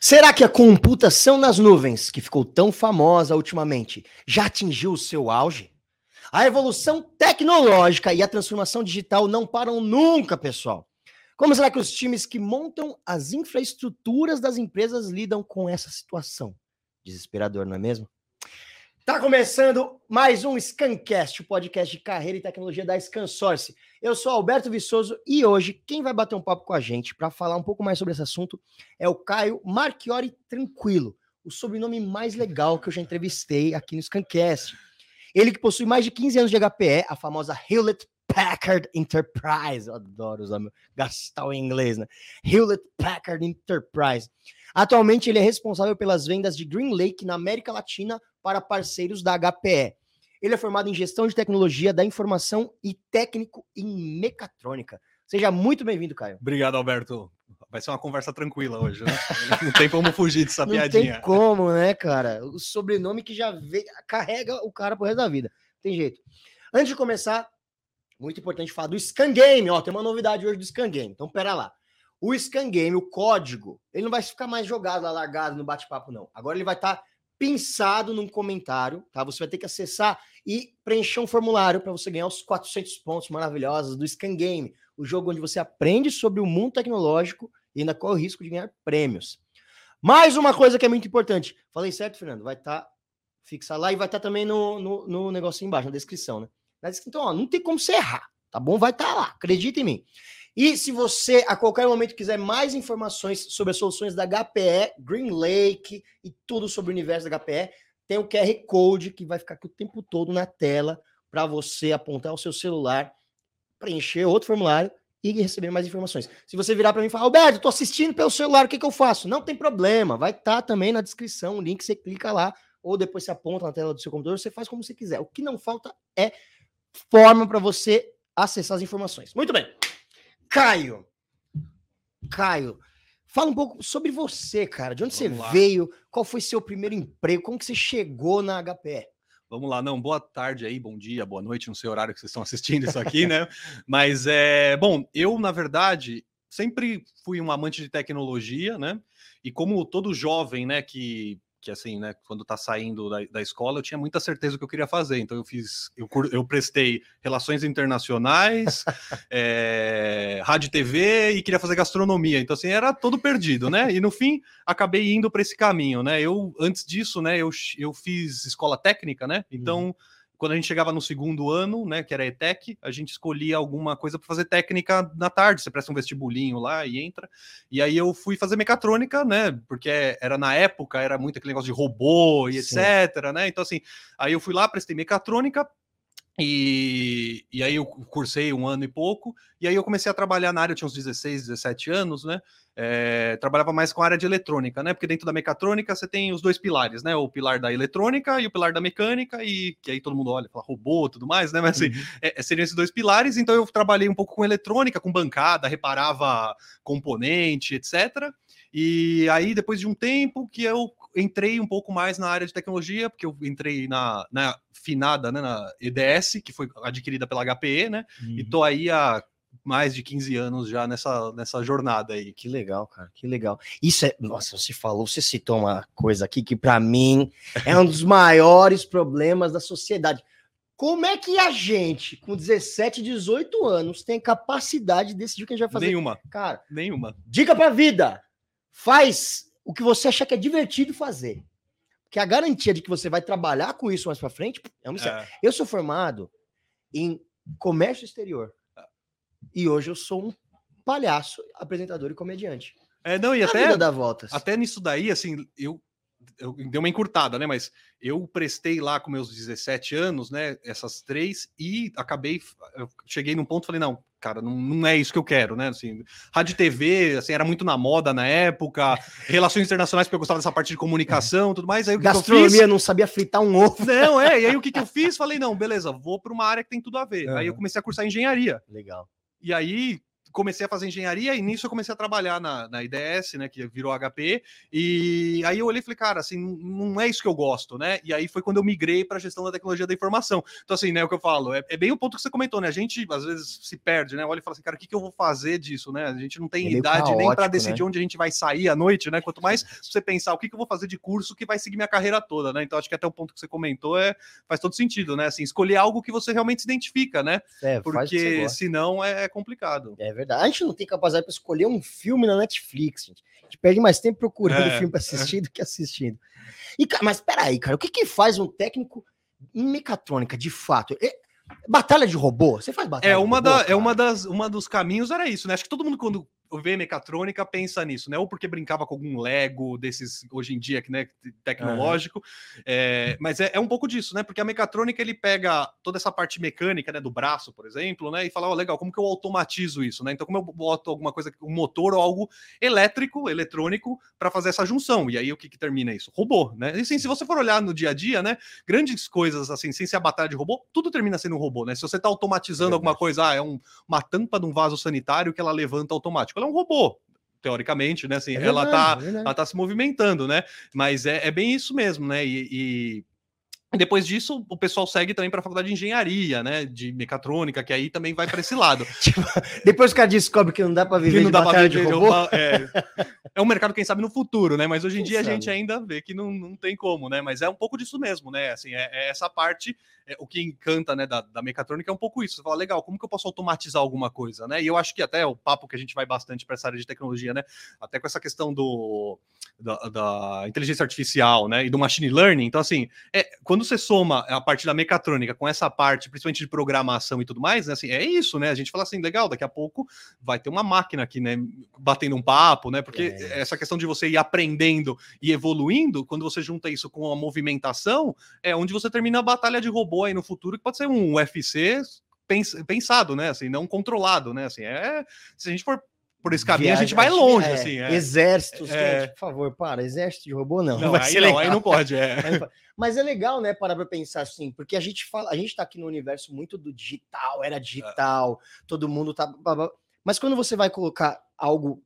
Será que a computação nas nuvens, que ficou tão famosa ultimamente, já atingiu o seu auge? A evolução tecnológica e a transformação digital não param nunca, pessoal. Como será que os times que montam as infraestruturas das empresas lidam com essa situação? Desesperador, não é mesmo? Tá começando mais um Scancast, o podcast de carreira e tecnologia da Scansource. Eu sou Alberto Viçoso e hoje quem vai bater um papo com a gente para falar um pouco mais sobre esse assunto é o Caio Marchiori Tranquilo, o sobrenome mais legal que eu já entrevistei aqui no Scancast. Ele que possui mais de 15 anos de HPE, a famosa Hewlett Packard Enterprise. Eu adoro usar meu, gastar o inglês, né? Hewlett Packard Enterprise. Atualmente ele é responsável pelas vendas de Green Lake na América Latina para parceiros da HPE. Ele é formado em gestão de tecnologia da informação e técnico em mecatrônica. Seja muito bem-vindo, Caio. Obrigado, Alberto. Vai ser uma conversa tranquila hoje, né? Não tem como fugir dessa Não piadinha. Não tem como, né, cara? O sobrenome que já carrega o cara pro resto da vida. Tem jeito. Antes de começar, muito importante falar do Scan Game. Ó, tem uma novidade hoje do Scan Game. Então, pera lá. O Scan Game, o código, ele não vai ficar mais jogado lá, largado no bate-papo, não. Agora ele vai estar tá pensado num comentário, tá? Você vai ter que acessar e preencher um formulário para você ganhar os 400 pontos maravilhosos do Scan Game, o jogo onde você aprende sobre o mundo tecnológico e ainda corre o risco de ganhar prêmios. Mais uma coisa que é muito importante. Falei certo, Fernando? Vai estar tá fixado lá e vai estar tá também no, no, no negócio embaixo, na descrição, né? Então, ó, não tem como você errar, tá bom? Vai estar tá lá, acredita em mim. E se você a qualquer momento quiser mais informações sobre as soluções da HPE, Green Lake e tudo sobre o universo da HPE, tem o QR Code que vai ficar aqui o tempo todo na tela para você apontar o seu celular, preencher outro formulário e receber mais informações. Se você virar para mim e falar, Alberto, estou assistindo pelo celular, o que, que eu faço? Não tem problema, vai estar tá também na descrição o link, você clica lá, ou depois você aponta na tela do seu computador, você faz como você quiser. O que não falta é forma para você acessar as informações. Muito bem. Caio. Caio, fala um pouco sobre você, cara. De onde Vamos você lá. veio? Qual foi seu primeiro emprego? Como que você chegou na HPE? Vamos lá, não, boa tarde aí, bom dia, boa noite, não sei o horário que vocês estão assistindo isso aqui, né? Mas é bom, eu, na verdade, sempre fui um amante de tecnologia, né? E como todo jovem, né, que que assim, né, quando tá saindo da, da escola, eu tinha muita certeza do que eu queria fazer. Então eu fiz, eu, eu prestei relações internacionais, é, rádio e TV e queria fazer gastronomia. Então assim, era todo perdido, né? E no fim acabei indo para esse caminho, né? Eu antes disso, né, eu, eu fiz escola técnica, né? Então uhum quando a gente chegava no segundo ano, né, que era ETEC, a gente escolhia alguma coisa para fazer técnica na tarde, você presta um vestibulinho lá e entra. E aí eu fui fazer mecatrônica, né, porque era na época, era muito aquele negócio de robô e Sim. etc, né? Então assim, aí eu fui lá, prestei mecatrônica, e, e aí eu cursei um ano e pouco, e aí eu comecei a trabalhar na área, eu tinha uns 16, 17 anos, né? É, trabalhava mais com a área de eletrônica, né? Porque dentro da mecatrônica você tem os dois pilares, né? O pilar da eletrônica e o pilar da mecânica, e que aí todo mundo olha, fala robô e tudo mais, né? Mas assim, uhum. é, seriam esses dois pilares, então eu trabalhei um pouco com eletrônica, com bancada, reparava componente, etc. E aí, depois de um tempo que eu entrei um pouco mais na área de tecnologia, porque eu entrei na, na finada, né, na EDS, que foi adquirida pela HPE, né? Uhum. E tô aí há mais de 15 anos já nessa, nessa jornada aí. Que legal, cara, que legal. Isso é, nossa, você falou, você citou uma coisa aqui que para mim é um dos maiores problemas da sociedade. Como é que a gente, com 17, 18 anos, tem capacidade de decidir o que a gente vai fazer? Nenhuma. Cara, nenhuma. Dica pra vida. Faz o que você achar que é divertido fazer. Porque a garantia de que você vai trabalhar com isso mais para frente é um é. Eu sou formado em comércio exterior. E hoje eu sou um palhaço, apresentador e comediante. É, não, e a até dá voltas. Até nisso daí, assim, eu eu dei uma encurtada, né? Mas eu prestei lá com meus 17 anos, né? Essas três, e acabei. Eu cheguei num ponto falei, não, cara, não, não é isso que eu quero, né? Assim, rádio e TV, assim, era muito na moda na época, relações internacionais, porque eu gostava dessa parte de comunicação tudo mais. Aí, o Gastronomia, que eu fiz... não sabia fritar um ovo. Não, é. E aí o que, que eu fiz? Falei, não, beleza, vou para uma área que tem tudo a ver. Uhum. Aí eu comecei a cursar engenharia. Legal. E aí comecei a fazer engenharia e nisso eu comecei a trabalhar na, na IDS, né, que virou HP, e aí eu olhei e falei, cara, assim, não é isso que eu gosto, né? E aí foi quando eu migrei para a gestão da tecnologia da informação. Então, assim, né, o que eu falo, é, é, bem o ponto que você comentou, né? A gente às vezes se perde, né? Olha e fala assim, cara, o que, que eu vou fazer disso, né? A gente não tem é idade caótico, nem para decidir né? onde a gente vai sair à noite, né? Quanto mais você pensar o que, que eu vou fazer de curso que vai seguir minha carreira toda, né? Então, acho que até o ponto que você comentou é faz todo sentido, né? Assim, escolher algo que você realmente se identifica, né? É, Porque senão é, é complicado. É verdade. A gente não tem capacidade para escolher um filme na Netflix, gente. A gente perde mais tempo procurando é, filme para assistir é. do que assistindo. E, mas peraí, cara, o que, que faz um técnico em mecatrônica, de fato? É, batalha de robô? Você faz batalha é uma de robô, da, É uma das uma dos caminhos era isso, né? Acho que todo mundo, quando vê mecatrônica pensa nisso, né? Ou porque brincava com algum Lego desses hoje em dia, que né, tecnológico, uhum. é, mas é, é, um pouco disso, né? Porque a mecatrônica ele pega toda essa parte mecânica, né, do braço, por exemplo, né, e fala, ó, oh, legal, como que eu automatizo isso, né? Então, como eu boto alguma coisa, um motor ou algo elétrico, eletrônico, para fazer essa junção? E aí o que, que termina isso? Robô, né? E assim, se você for olhar no dia a dia, né, grandes coisas assim, sem ser a batalha de robô, tudo termina sendo um robô, né? Se você está automatizando é alguma coisa, ah, é um, uma tampa de um vaso sanitário que ela levanta automático ela é um robô, teoricamente, né? Assim, é verdade, ela, tá, é ela tá se movimentando, né? Mas é, é bem isso mesmo, né? E, e, depois disso, o pessoal segue também para a faculdade de engenharia, né? De mecatrônica, que aí também vai para esse lado. tipo, depois que ela descobre que não dá para viver que não dá para viver de robô. É, é um mercado, quem sabe, no futuro, né? Mas hoje em quem dia sabe? a gente ainda vê que não, não tem como, né? Mas é um pouco disso mesmo, né? Assim, é, é essa parte é, o que encanta né, da, da mecatrônica é um pouco isso. Você fala, legal, como que eu posso automatizar alguma coisa, né? E eu acho que até o papo que a gente vai bastante para essa área de tecnologia, né? Até com essa questão do da, da, inteligência artificial, né? E do machine learning. Então, assim, é, quando você soma a parte da mecatrônica com essa parte, principalmente de programação e tudo mais, né? Assim, é isso, né? A gente fala assim, legal, daqui a pouco vai ter uma máquina aqui, né? Batendo um papo, né? Porque é. essa questão de você ir aprendendo e evoluindo, quando você junta isso com a movimentação, é onde você termina a batalha de robô aí no futuro, que pode ser um UFC pensado, né? Assim, não controlado, né? Assim, é. Se a gente for por esse caminho, Viagem, a gente vai longe, é, assim. É. Exércitos, é, por favor, para, exército de robô não. Não, aí, não aí não pode, é. Mas é legal, né, parar para pensar assim, porque a gente fala, a gente tá aqui no universo muito do digital, era digital, todo mundo tá. Mas quando você vai colocar algo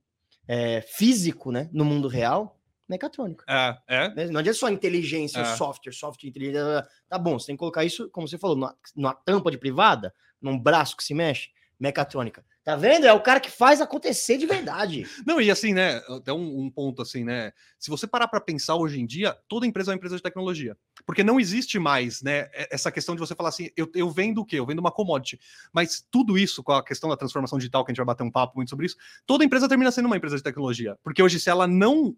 é, físico, né, no mundo real, mecatrônica. É, é. Né, não adianta só inteligência, é. software, software, inteligência. Tá bom, você tem que colocar isso, como você falou, numa, numa tampa de privada, num braço que se mexe, mecatrônica. Tá vendo? É o cara que faz acontecer de verdade. Não, e assim, né? Até um, um ponto assim, né? Se você parar para pensar hoje em dia, toda empresa é uma empresa de tecnologia. Porque não existe mais, né? Essa questão de você falar assim, eu, eu vendo o quê? Eu vendo uma commodity. Mas tudo isso, com a questão da transformação digital, que a gente vai bater um papo muito sobre isso, toda empresa termina sendo uma empresa de tecnologia. Porque hoje, se ela não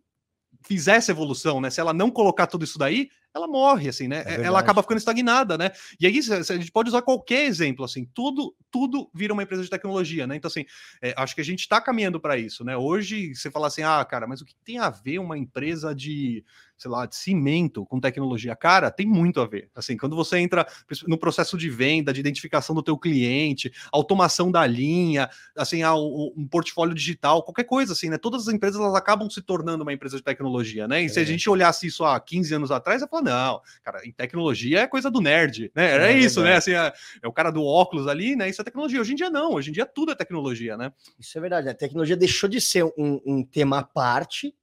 fizer essa evolução, né? Se ela não colocar tudo isso daí, ela morre, assim, né? É ela acaba ficando estagnada, né? E aí a gente pode usar qualquer exemplo, assim, tudo, tudo vira uma empresa de tecnologia, né? Então, assim, é, acho que a gente está caminhando para isso, né? Hoje, você fala assim, ah, cara, mas o que tem a ver uma empresa de sei lá, de cimento com tecnologia. Cara, tem muito a ver. Assim, quando você entra no processo de venda, de identificação do teu cliente, automação da linha, assim, ah, um portfólio digital, qualquer coisa assim, né? Todas as empresas elas acabam se tornando uma empresa de tecnologia, né? E é. se a é. gente olhasse isso há 15 anos atrás, ia falar, não, cara, em tecnologia é coisa do nerd, né? Era é, isso, né? Assim, é, é, o cara do óculos ali, né? Isso é tecnologia. Hoje em dia não, hoje em dia tudo é tecnologia, né? Isso é verdade. A tecnologia deixou de ser um, um tema à parte,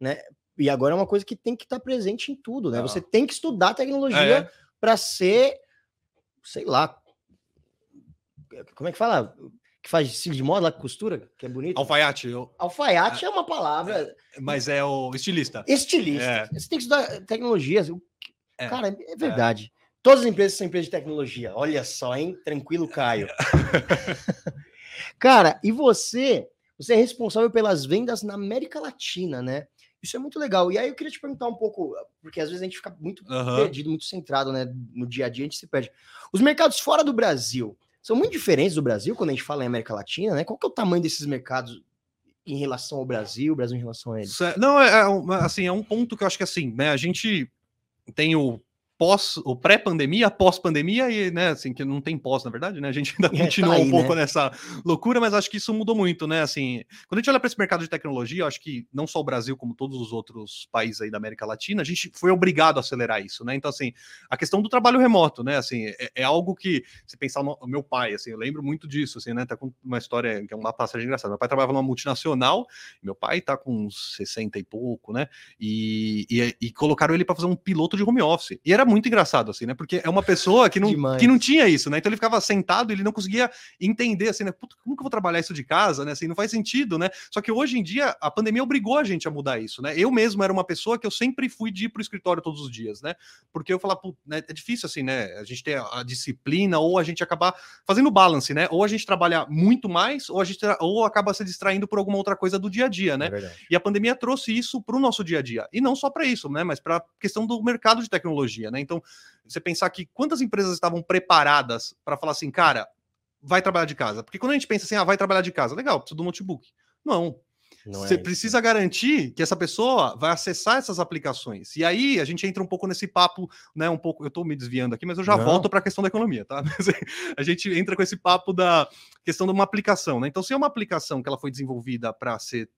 né? E agora é uma coisa que tem que estar presente em tudo, né? Ah. Você tem que estudar tecnologia é. para ser, sei lá, como é que fala? Que faz estilo de moda lá, costura, que é bonito. Alfaiate. Eu... Alfaiate é, é uma palavra. É, mas é o estilista. Estilista. É. Você tem que estudar tecnologia. É. Cara, é verdade. Todas as empresas são empresas de tecnologia. Olha só, hein? Tranquilo, Caio. Cara, e você? Você é responsável pelas vendas na América Latina, né? Isso é muito legal. E aí eu queria te perguntar um pouco, porque às vezes a gente fica muito uhum. perdido, muito centrado, né? No dia a dia a gente se perde. Os mercados fora do Brasil são muito diferentes do Brasil quando a gente fala em América Latina, né? Qual que é o tamanho desses mercados em relação ao Brasil, o Brasil em relação a eles? Não, é, é assim, é um ponto que eu acho que assim, né? A gente tem o pós, o pré-pandemia, pós-pandemia e, né, assim, que não tem pós, na verdade, né? A gente ainda é, continua tá aí, um pouco né? nessa loucura, mas acho que isso mudou muito, né? Assim, quando a gente olha para esse mercado de tecnologia, acho que não só o Brasil, como todos os outros países aí da América Latina, a gente foi obrigado a acelerar isso, né? Então, assim, a questão do trabalho remoto, né? Assim, é, é algo que, se pensar no meu pai, assim, eu lembro muito disso, assim, né? Tá com uma história que é uma passagem engraçada. Meu pai trabalhava numa multinacional, meu pai tá com uns 60 e pouco, né? E, e, e colocaram ele para fazer um piloto de home office. E era muito engraçado, assim, né? Porque é uma pessoa que não, que não tinha isso, né? Então ele ficava sentado, ele não conseguia entender, assim, né? Puta, como que eu vou trabalhar isso de casa, né? Assim, não faz sentido, né? Só que hoje em dia a pandemia obrigou a gente a mudar isso, né? Eu mesmo era uma pessoa que eu sempre fui de ir pro escritório todos os dias, né? Porque eu falava, né, é difícil, assim, né? A gente ter a disciplina ou a gente acabar fazendo balance, né? Ou a gente trabalha muito mais, ou a gente ou acaba se distraindo por alguma outra coisa do dia a dia, né? É e a pandemia trouxe isso para o nosso dia a dia. E não só para isso, né? Mas para a questão do mercado de tecnologia, né? Então, você pensar que quantas empresas estavam preparadas para falar assim, cara, vai trabalhar de casa? Porque quando a gente pensa assim, ah, vai trabalhar de casa, legal, precisa do notebook. Não. Não você é precisa garantir que essa pessoa vai acessar essas aplicações. E aí a gente entra um pouco nesse papo, né? Um pouco, eu estou me desviando aqui, mas eu já Não. volto para a questão da economia, tá? a gente entra com esse papo da questão de uma aplicação, né? Então, se é uma aplicação que ela foi desenvolvida para ser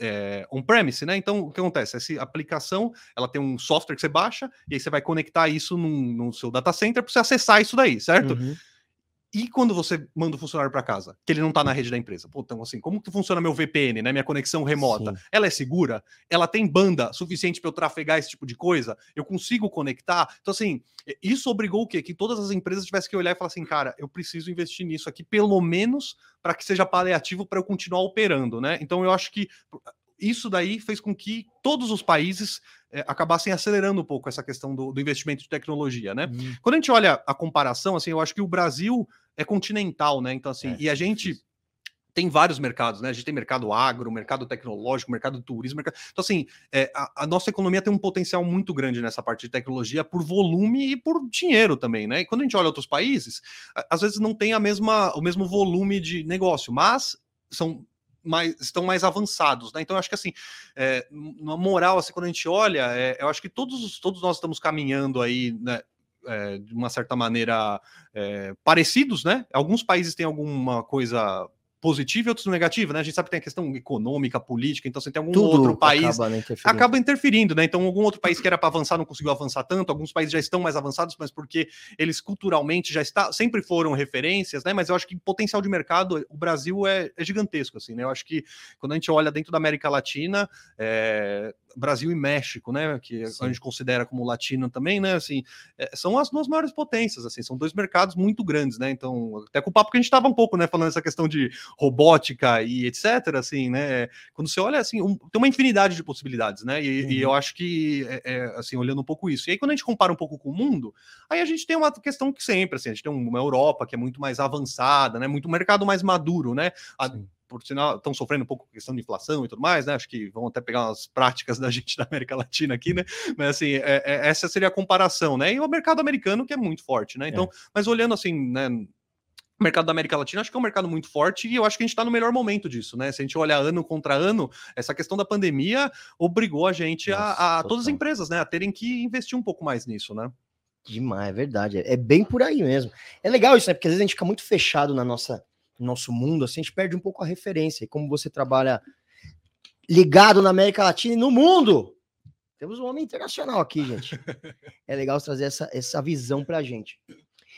é, on-premise, né? Então, o que acontece? Essa aplicação, ela tem um software que você baixa, e aí você vai conectar isso no seu data center para você acessar isso daí, certo? Uhum. E quando você manda o funcionário para casa, que ele não está na rede da empresa? Pô, então assim, como que funciona meu VPN, né? Minha conexão remota? Sim. Ela é segura? Ela tem banda suficiente para eu trafegar esse tipo de coisa? Eu consigo conectar? Então, assim, isso obrigou o quê? Que todas as empresas tivessem que olhar e falar assim, cara, eu preciso investir nisso aqui, pelo menos para que seja paliativo para eu continuar operando, né? Então eu acho que isso daí fez com que todos os países é, acabassem acelerando um pouco essa questão do, do investimento de tecnologia, né? Uhum. Quando a gente olha a comparação, assim, eu acho que o Brasil é continental, né? Então, assim, é, e a gente tem vários mercados, né? A gente tem mercado agro, mercado tecnológico, mercado turismo. Mercado... Então, assim, é, a, a, nossa economia tem um potencial muito grande nessa parte de tecnologia por volume e por dinheiro também, né? E quando a gente olha outros países, às vezes não tem a mesma, o mesmo volume de negócio, mas são mais, estão mais avançados, né? Então, eu acho que assim, é, na moral, assim, quando a gente olha, é, eu acho que todos, todos nós estamos caminhando aí, né? É, de uma certa maneira é, parecidos, né? Alguns países têm alguma coisa positiva e outros negativa, né? A gente sabe que tem a questão econômica, política, então você tem algum Tudo outro país acaba, né, interferindo. acaba interferindo, né? Então algum outro país que era para avançar não conseguiu avançar tanto, alguns países já estão mais avançados, mas porque eles culturalmente já está, sempre foram referências, né? Mas eu acho que potencial de mercado, o Brasil é, é gigantesco, assim, né? Eu acho que quando a gente olha dentro da América Latina, é, Brasil e México, né, que Sim. a gente considera como latino também, né, assim, é, são as duas maiores potências, assim, são dois mercados muito grandes, né, então, até com o papo que a gente estava um pouco, né, falando essa questão de robótica e etc, assim, né, quando você olha, assim, um, tem uma infinidade de possibilidades, né, e, uhum. e eu uhum. acho que, é, é, assim, olhando um pouco isso, e aí quando a gente compara um pouco com o mundo, aí a gente tem uma questão que sempre, assim, a gente tem uma Europa que é muito mais avançada, né, muito um mercado mais maduro, né, a, por sinal, estão sofrendo um pouco com questão de inflação e tudo mais, né? Acho que vão até pegar umas práticas da gente da América Latina aqui, né? Mas assim, é, é, essa seria a comparação, né? E o mercado americano, que é muito forte, né? Então, é. mas olhando assim, né? O mercado da América Latina, acho que é um mercado muito forte e eu acho que a gente está no melhor momento disso, né? Se a gente olhar ano contra ano, essa questão da pandemia obrigou a gente Nossa, a, a todas as empresas, né, a terem que investir um pouco mais nisso, né? Demais, é verdade. É bem por aí mesmo. É legal isso, né? Porque às vezes a gente fica muito fechado na nossa nosso mundo, assim, a gente perde um pouco a referência. E como você trabalha ligado na América Latina e no mundo, temos um homem internacional aqui, gente. É legal trazer essa, essa visão para a gente.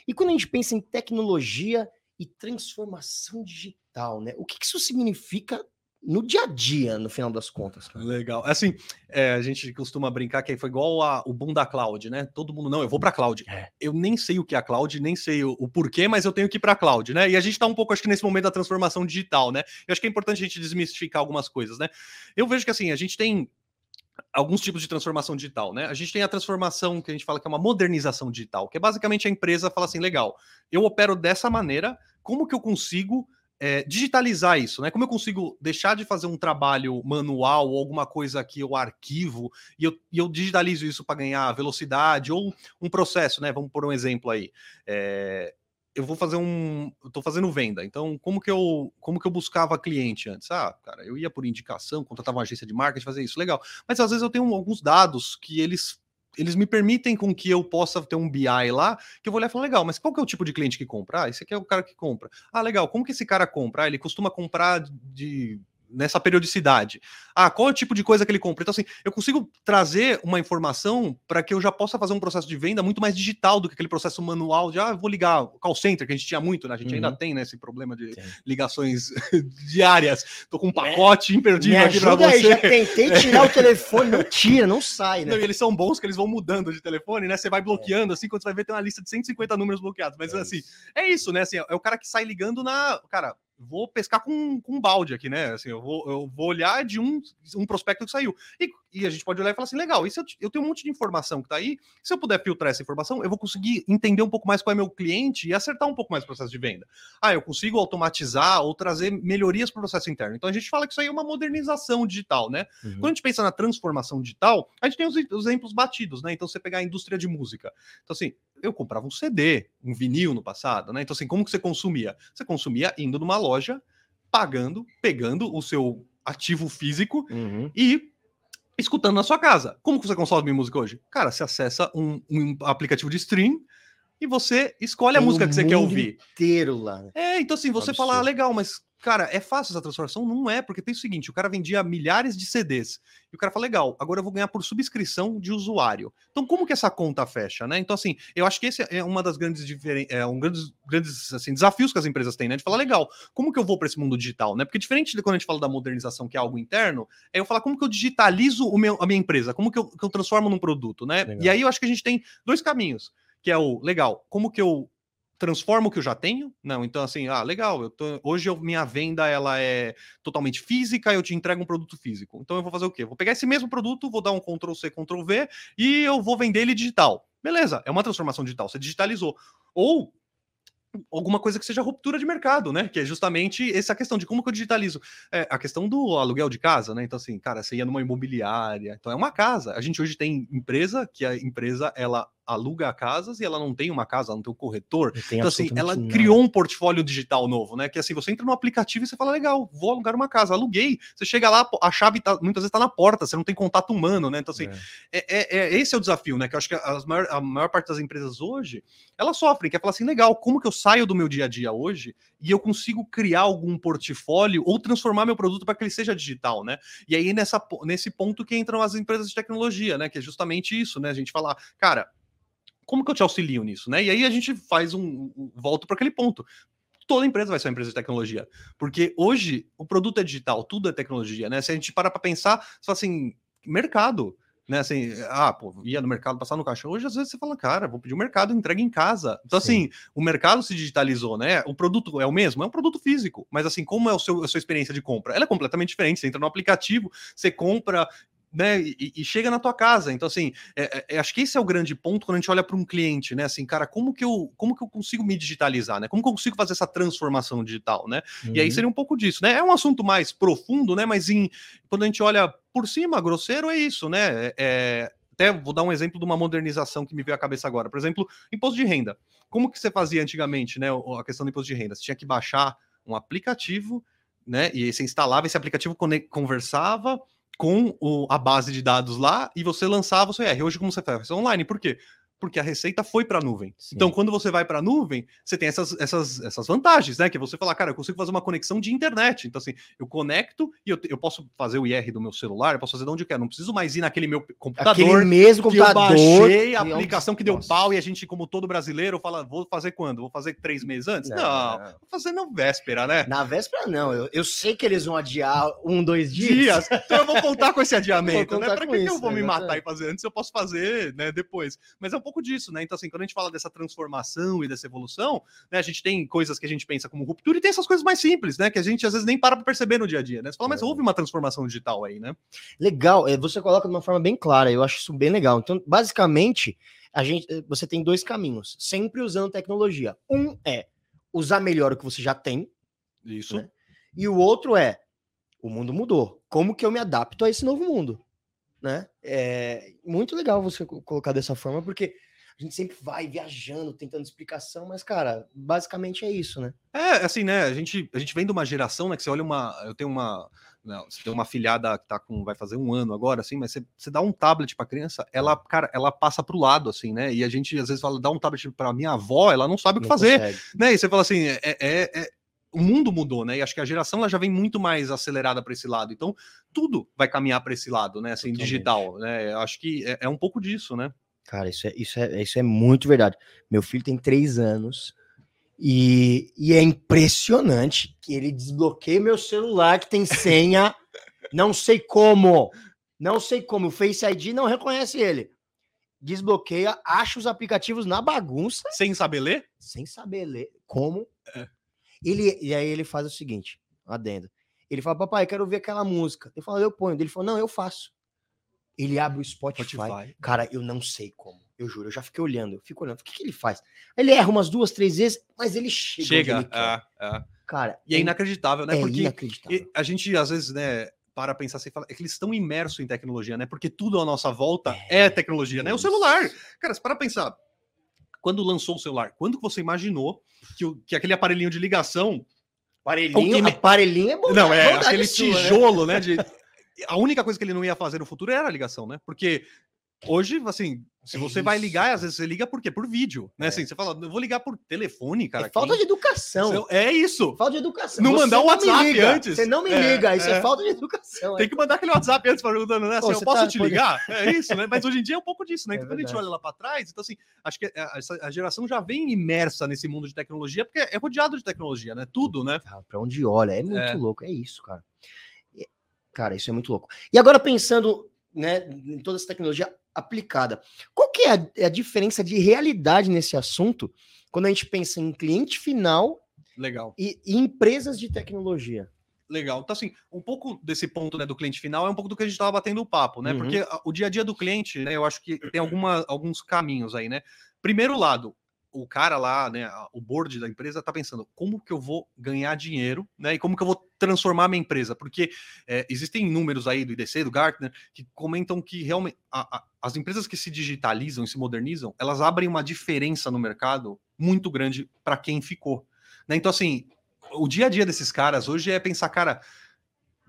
E quando a gente pensa em tecnologia e transformação digital, né? O que, que isso significa no dia a dia, no final das contas. Cara. Legal. Assim, é, a gente costuma brincar que foi igual a, o boom da cloud, né? Todo mundo, não, eu vou para cloud. É. Eu nem sei o que é a cloud, nem sei o, o porquê, mas eu tenho que ir para cloud, né? E a gente está um pouco, acho que nesse momento da transformação digital, né? Eu acho que é importante a gente desmistificar algumas coisas, né? Eu vejo que assim, a gente tem alguns tipos de transformação digital, né? A gente tem a transformação que a gente fala que é uma modernização digital, que é basicamente a empresa fala assim, legal, eu opero dessa maneira, como que eu consigo é, digitalizar isso, né? Como eu consigo deixar de fazer um trabalho manual ou alguma coisa que eu arquivo e eu, e eu digitalizo isso para ganhar velocidade ou um processo, né? Vamos por um exemplo aí. É, eu vou fazer um, eu tô fazendo venda. Então, como que eu, como que eu buscava cliente antes? Ah, cara, eu ia por indicação, contratava uma agência de marketing, fazer isso, legal. Mas às vezes eu tenho alguns dados que eles eles me permitem com que eu possa ter um BI lá, que eu vou olhar e falar, legal, mas qual que é o tipo de cliente que compra? Ah, esse aqui é o cara que compra. Ah, legal, como que esse cara compra? Ah, ele costuma comprar de nessa periodicidade. Ah, qual é o tipo de coisa que ele compra? Então, assim, eu consigo trazer uma informação para que eu já possa fazer um processo de venda muito mais digital do que aquele processo manual de, ah, vou ligar o call center, que a gente tinha muito, né? A gente uhum. ainda tem, né, esse problema de Sim. ligações diárias. Tô com um pacote é. imperdível aqui para você. Aí, já tentei tirar o telefone, não tira, não sai, né? Não, eles são bons que eles vão mudando de telefone, né? Você vai bloqueando, é. assim, quando você vai ver, tem uma lista de 150 números bloqueados. Mas, é assim, isso. é isso, né? Assim, é o cara que sai ligando na... Cara, vou pescar com, com um balde aqui, né? Assim, eu vou, eu vou olhar de um, um prospecto que saiu. E, e a gente pode olhar e falar assim: legal, se eu, eu tenho um monte de informação que tá aí, se eu puder filtrar essa informação, eu vou conseguir entender um pouco mais qual é meu cliente e acertar um pouco mais o processo de venda. Ah, eu consigo automatizar ou trazer melhorias para o processo interno. Então a gente fala que isso aí é uma modernização digital, né? Uhum. Quando a gente pensa na transformação digital, a gente tem os, os exemplos batidos, né? Então você pegar a indústria de música. Então, assim, eu comprava um CD, um vinil no passado, né? Então, assim, como que você consumia? Você consumia indo numa loja, pagando, pegando o seu ativo físico uhum. e escutando na sua casa. Como que você consome música hoje? Cara, você acessa um, um aplicativo de stream e você escolhe Tem a música que você quer ouvir. inteiro lá. Né? É, então assim, você Absurdo. fala, ah, legal, mas Cara, é fácil essa transformação? Não é, porque tem o seguinte: o cara vendia milhares de CDs. E o cara fala, legal, agora eu vou ganhar por subscrição de usuário. Então, como que essa conta fecha, né? Então, assim, eu acho que esse é uma das grandes diferen... é um grandes, grandes assim, desafios que as empresas têm, né? De falar, legal, como que eu vou para esse mundo digital, né? Porque diferente de quando a gente fala da modernização, que é algo interno, é eu falar como que eu digitalizo o meu, a minha empresa, como que eu, que eu transformo num produto, né? Legal. E aí eu acho que a gente tem dois caminhos, que é o legal, como que eu transformo o que eu já tenho? Não, então assim, ah, legal, eu tô, hoje eu, minha venda ela é totalmente física, eu te entrego um produto físico. Então eu vou fazer o quê? Vou pegar esse mesmo produto, vou dar um Ctrl C, Ctrl V e eu vou vender ele digital. Beleza, é uma transformação digital, você digitalizou. Ou alguma coisa que seja ruptura de mercado, né? Que é justamente essa questão de como que eu digitalizo. É, a questão do aluguel de casa, né? Então, assim, cara, você ia numa imobiliária, então é uma casa. A gente hoje tem empresa que a empresa ela aluga casas e ela não tem uma casa, ela não tem um corretor. Então, assim, ela nada. criou um portfólio digital novo, né? Que assim, você entra no aplicativo e você fala, legal, vou alugar uma casa, aluguei. Você chega lá, a chave tá, muitas vezes está na porta, você não tem contato humano, né? Então, assim, é. É, é, é esse é o desafio, né? Que eu acho que as maior, a maior parte das empresas hoje, elas sofrem, que é falar assim, legal, como que eu saio do meu dia a dia hoje e eu consigo criar algum portfólio ou transformar meu produto para que ele seja digital, né? E aí, nessa, nesse ponto que entram as empresas de tecnologia, né? Que é justamente isso, né? A gente falar, cara, como que eu te auxilio nisso, né? E aí a gente faz um, um volta para aquele ponto. Toda empresa vai ser uma empresa de tecnologia, porque hoje o produto é digital, tudo é tecnologia, né? Se a gente para para pensar, você fala assim, mercado, né? Assim, ah, pô, ia no mercado passar no caixa. Hoje, às vezes, você fala, cara, vou pedir o um mercado, entrega em casa. Então, Sim. assim, o mercado se digitalizou, né? O produto é o mesmo, é um produto físico, mas assim, como é o seu, a sua experiência de compra? Ela é completamente diferente. Você entra no aplicativo, você compra né, e, e, chega na tua casa. Então, assim, é, é, acho que esse é o grande ponto quando a gente olha para um cliente, né? Assim, cara, como que eu como que eu consigo me digitalizar, né? Como que eu consigo fazer essa transformação digital, né? Uhum. E aí uhum. seria um pouco disso, né? É um assunto mais profundo, né? Mas em, quando a gente olha por cima, grosseiro, é isso, né? É, é até vou dar um exemplo de uma modernização que me veio à cabeça agora. Por exemplo, imposto de renda. Como que você fazia antigamente, né? A questão do imposto de renda? Você tinha que baixar um aplicativo, né? E você instalava esse aplicativo, conversava com o, a base de dados lá e você lançava o seu IR. Hoje, como você faz? Online. Por quê? Porque a receita foi para a nuvem. Sim. Então, quando você vai para a nuvem, você tem essas, essas, essas vantagens, né? Que você fala, cara, eu consigo fazer uma conexão de internet. Então, assim, eu conecto e eu, eu posso fazer o IR do meu celular, eu posso fazer de onde eu quero. Não preciso mais ir naquele meu computador. Aquele mesmo computador. Que eu baixei a aplicação que deu Nossa. pau e a gente, como todo brasileiro, fala, vou fazer quando? Vou fazer três meses antes? Não, não, vou fazer na véspera, né? Na véspera, não. Eu, eu sei que eles vão adiar um, dois dias. dias. Então, eu vou contar com esse adiamento, né? Para que, que eu vou me matar e fazer antes? Eu posso fazer, né, depois. Mas é um pouco disso, né? Então, assim, quando a gente fala dessa transformação e dessa evolução, né, a gente tem coisas que a gente pensa como ruptura e tem essas coisas mais simples, né, que a gente às vezes nem para para perceber no dia a dia, né? Você fala, mas é. houve uma transformação digital aí, né? Legal, é, você coloca de uma forma bem clara, eu acho isso bem legal. Então, basicamente, a gente, eh, você tem dois caminhos, sempre usando tecnologia. Um é usar melhor o que você já tem. Isso. Né? E o outro é o mundo mudou. Como que eu me adapto a esse novo mundo? Né? É muito legal você colocar dessa forma, porque a gente sempre vai viajando, tentando explicação, mas, cara, basicamente é isso, né? É, assim, né? A gente, a gente vem de uma geração, né? Que você olha uma. Eu tenho uma não, você tem uma filhada que tá com, vai fazer um ano agora, assim, mas você, você dá um tablet para criança, ela, cara, ela passa pro lado, assim, né? E a gente às vezes fala, dá um tablet para minha avó, ela não sabe o que fazer, consegue. né? E você fala assim, é, é, é, o mundo mudou, né? E acho que a geração ela já vem muito mais acelerada para esse lado. Então, tudo vai caminhar para esse lado, né? Assim, Totalmente. digital, né? Acho que é, é, um pouco disso, né? Cara, isso é, isso, é, isso é muito verdade. Meu filho tem três anos e, e é impressionante que ele desbloqueia meu celular que tem senha, não sei como, não sei como, o Face ID não reconhece ele. Desbloqueia, acha os aplicativos na bagunça. Sem saber ler? Sem saber ler. Como? É. Ele, e aí ele faz o seguinte, adendo. Ele fala, papai, eu quero ver aquela música. Eu falo, eu ponho. Ele falou, não, eu faço. Ele abre o Spotify. Spotify. Cara, eu não sei como. Eu juro, eu já fiquei olhando, eu fico olhando. O que, que ele faz? Ele erra umas duas, três vezes, mas ele chega. Chega, ele é, é. Cara. E é, é inacreditável, né? É Porque inacreditável. a gente, às vezes, né, para pensar assim, fala, é que eles estão imersos em tecnologia, né? Porque tudo à nossa volta é, é tecnologia, né? O celular. Cara, para pensar, quando lançou o celular, quando você imaginou que, o, que aquele aparelhinho de ligação. Aparelhinho, me... aparelhinho é bom. Não, é, aquele sua, né? tijolo, né? né de, a única coisa que ele não ia fazer no futuro era a ligação, né? Porque Hoje, assim, se você vai ligar, às vezes você liga por quê? Por vídeo, né? É. Assim, você fala, eu vou ligar por telefone, cara. É falta quem... de educação. É isso. Falta de educação. Não você mandar o um WhatsApp antes. Você não me é, liga, isso é, é, falta de educação. Tem que mandar aquele WhatsApp antes perguntando, né? Assim, eu posso tá, te ligar? É isso, né? Mas hoje em dia é um pouco disso, né? É então, quando a gente olha lá para trás, então assim, acho que a, a, geração já vem imersa nesse mundo de tecnologia, porque é rodeado de tecnologia, né? Tudo, né? Ah, para onde olha, é muito é. louco, é isso, cara. Cara, isso é muito louco. E agora pensando né, em toda essa tecnologia aplicada. Qual que é a, é a, diferença de realidade nesse assunto quando a gente pensa em cliente final Legal. E, e empresas de tecnologia? Legal. Então, assim, um pouco desse ponto né, do cliente final é um pouco do que a gente estava batendo o papo, né? Uhum. Porque o dia a dia do cliente, né, eu acho que tem alguma, alguns caminhos aí, né? Primeiro lado, o cara lá, né, o board da empresa tá pensando como que eu vou ganhar dinheiro, né, e como que eu vou transformar minha empresa, porque é, existem números aí do IDC, do Gartner, que comentam que realmente a, a, as empresas que se digitalizam e se modernizam, elas abrem uma diferença no mercado muito grande para quem ficou, né? Então assim, o dia a dia desses caras hoje é pensar, cara,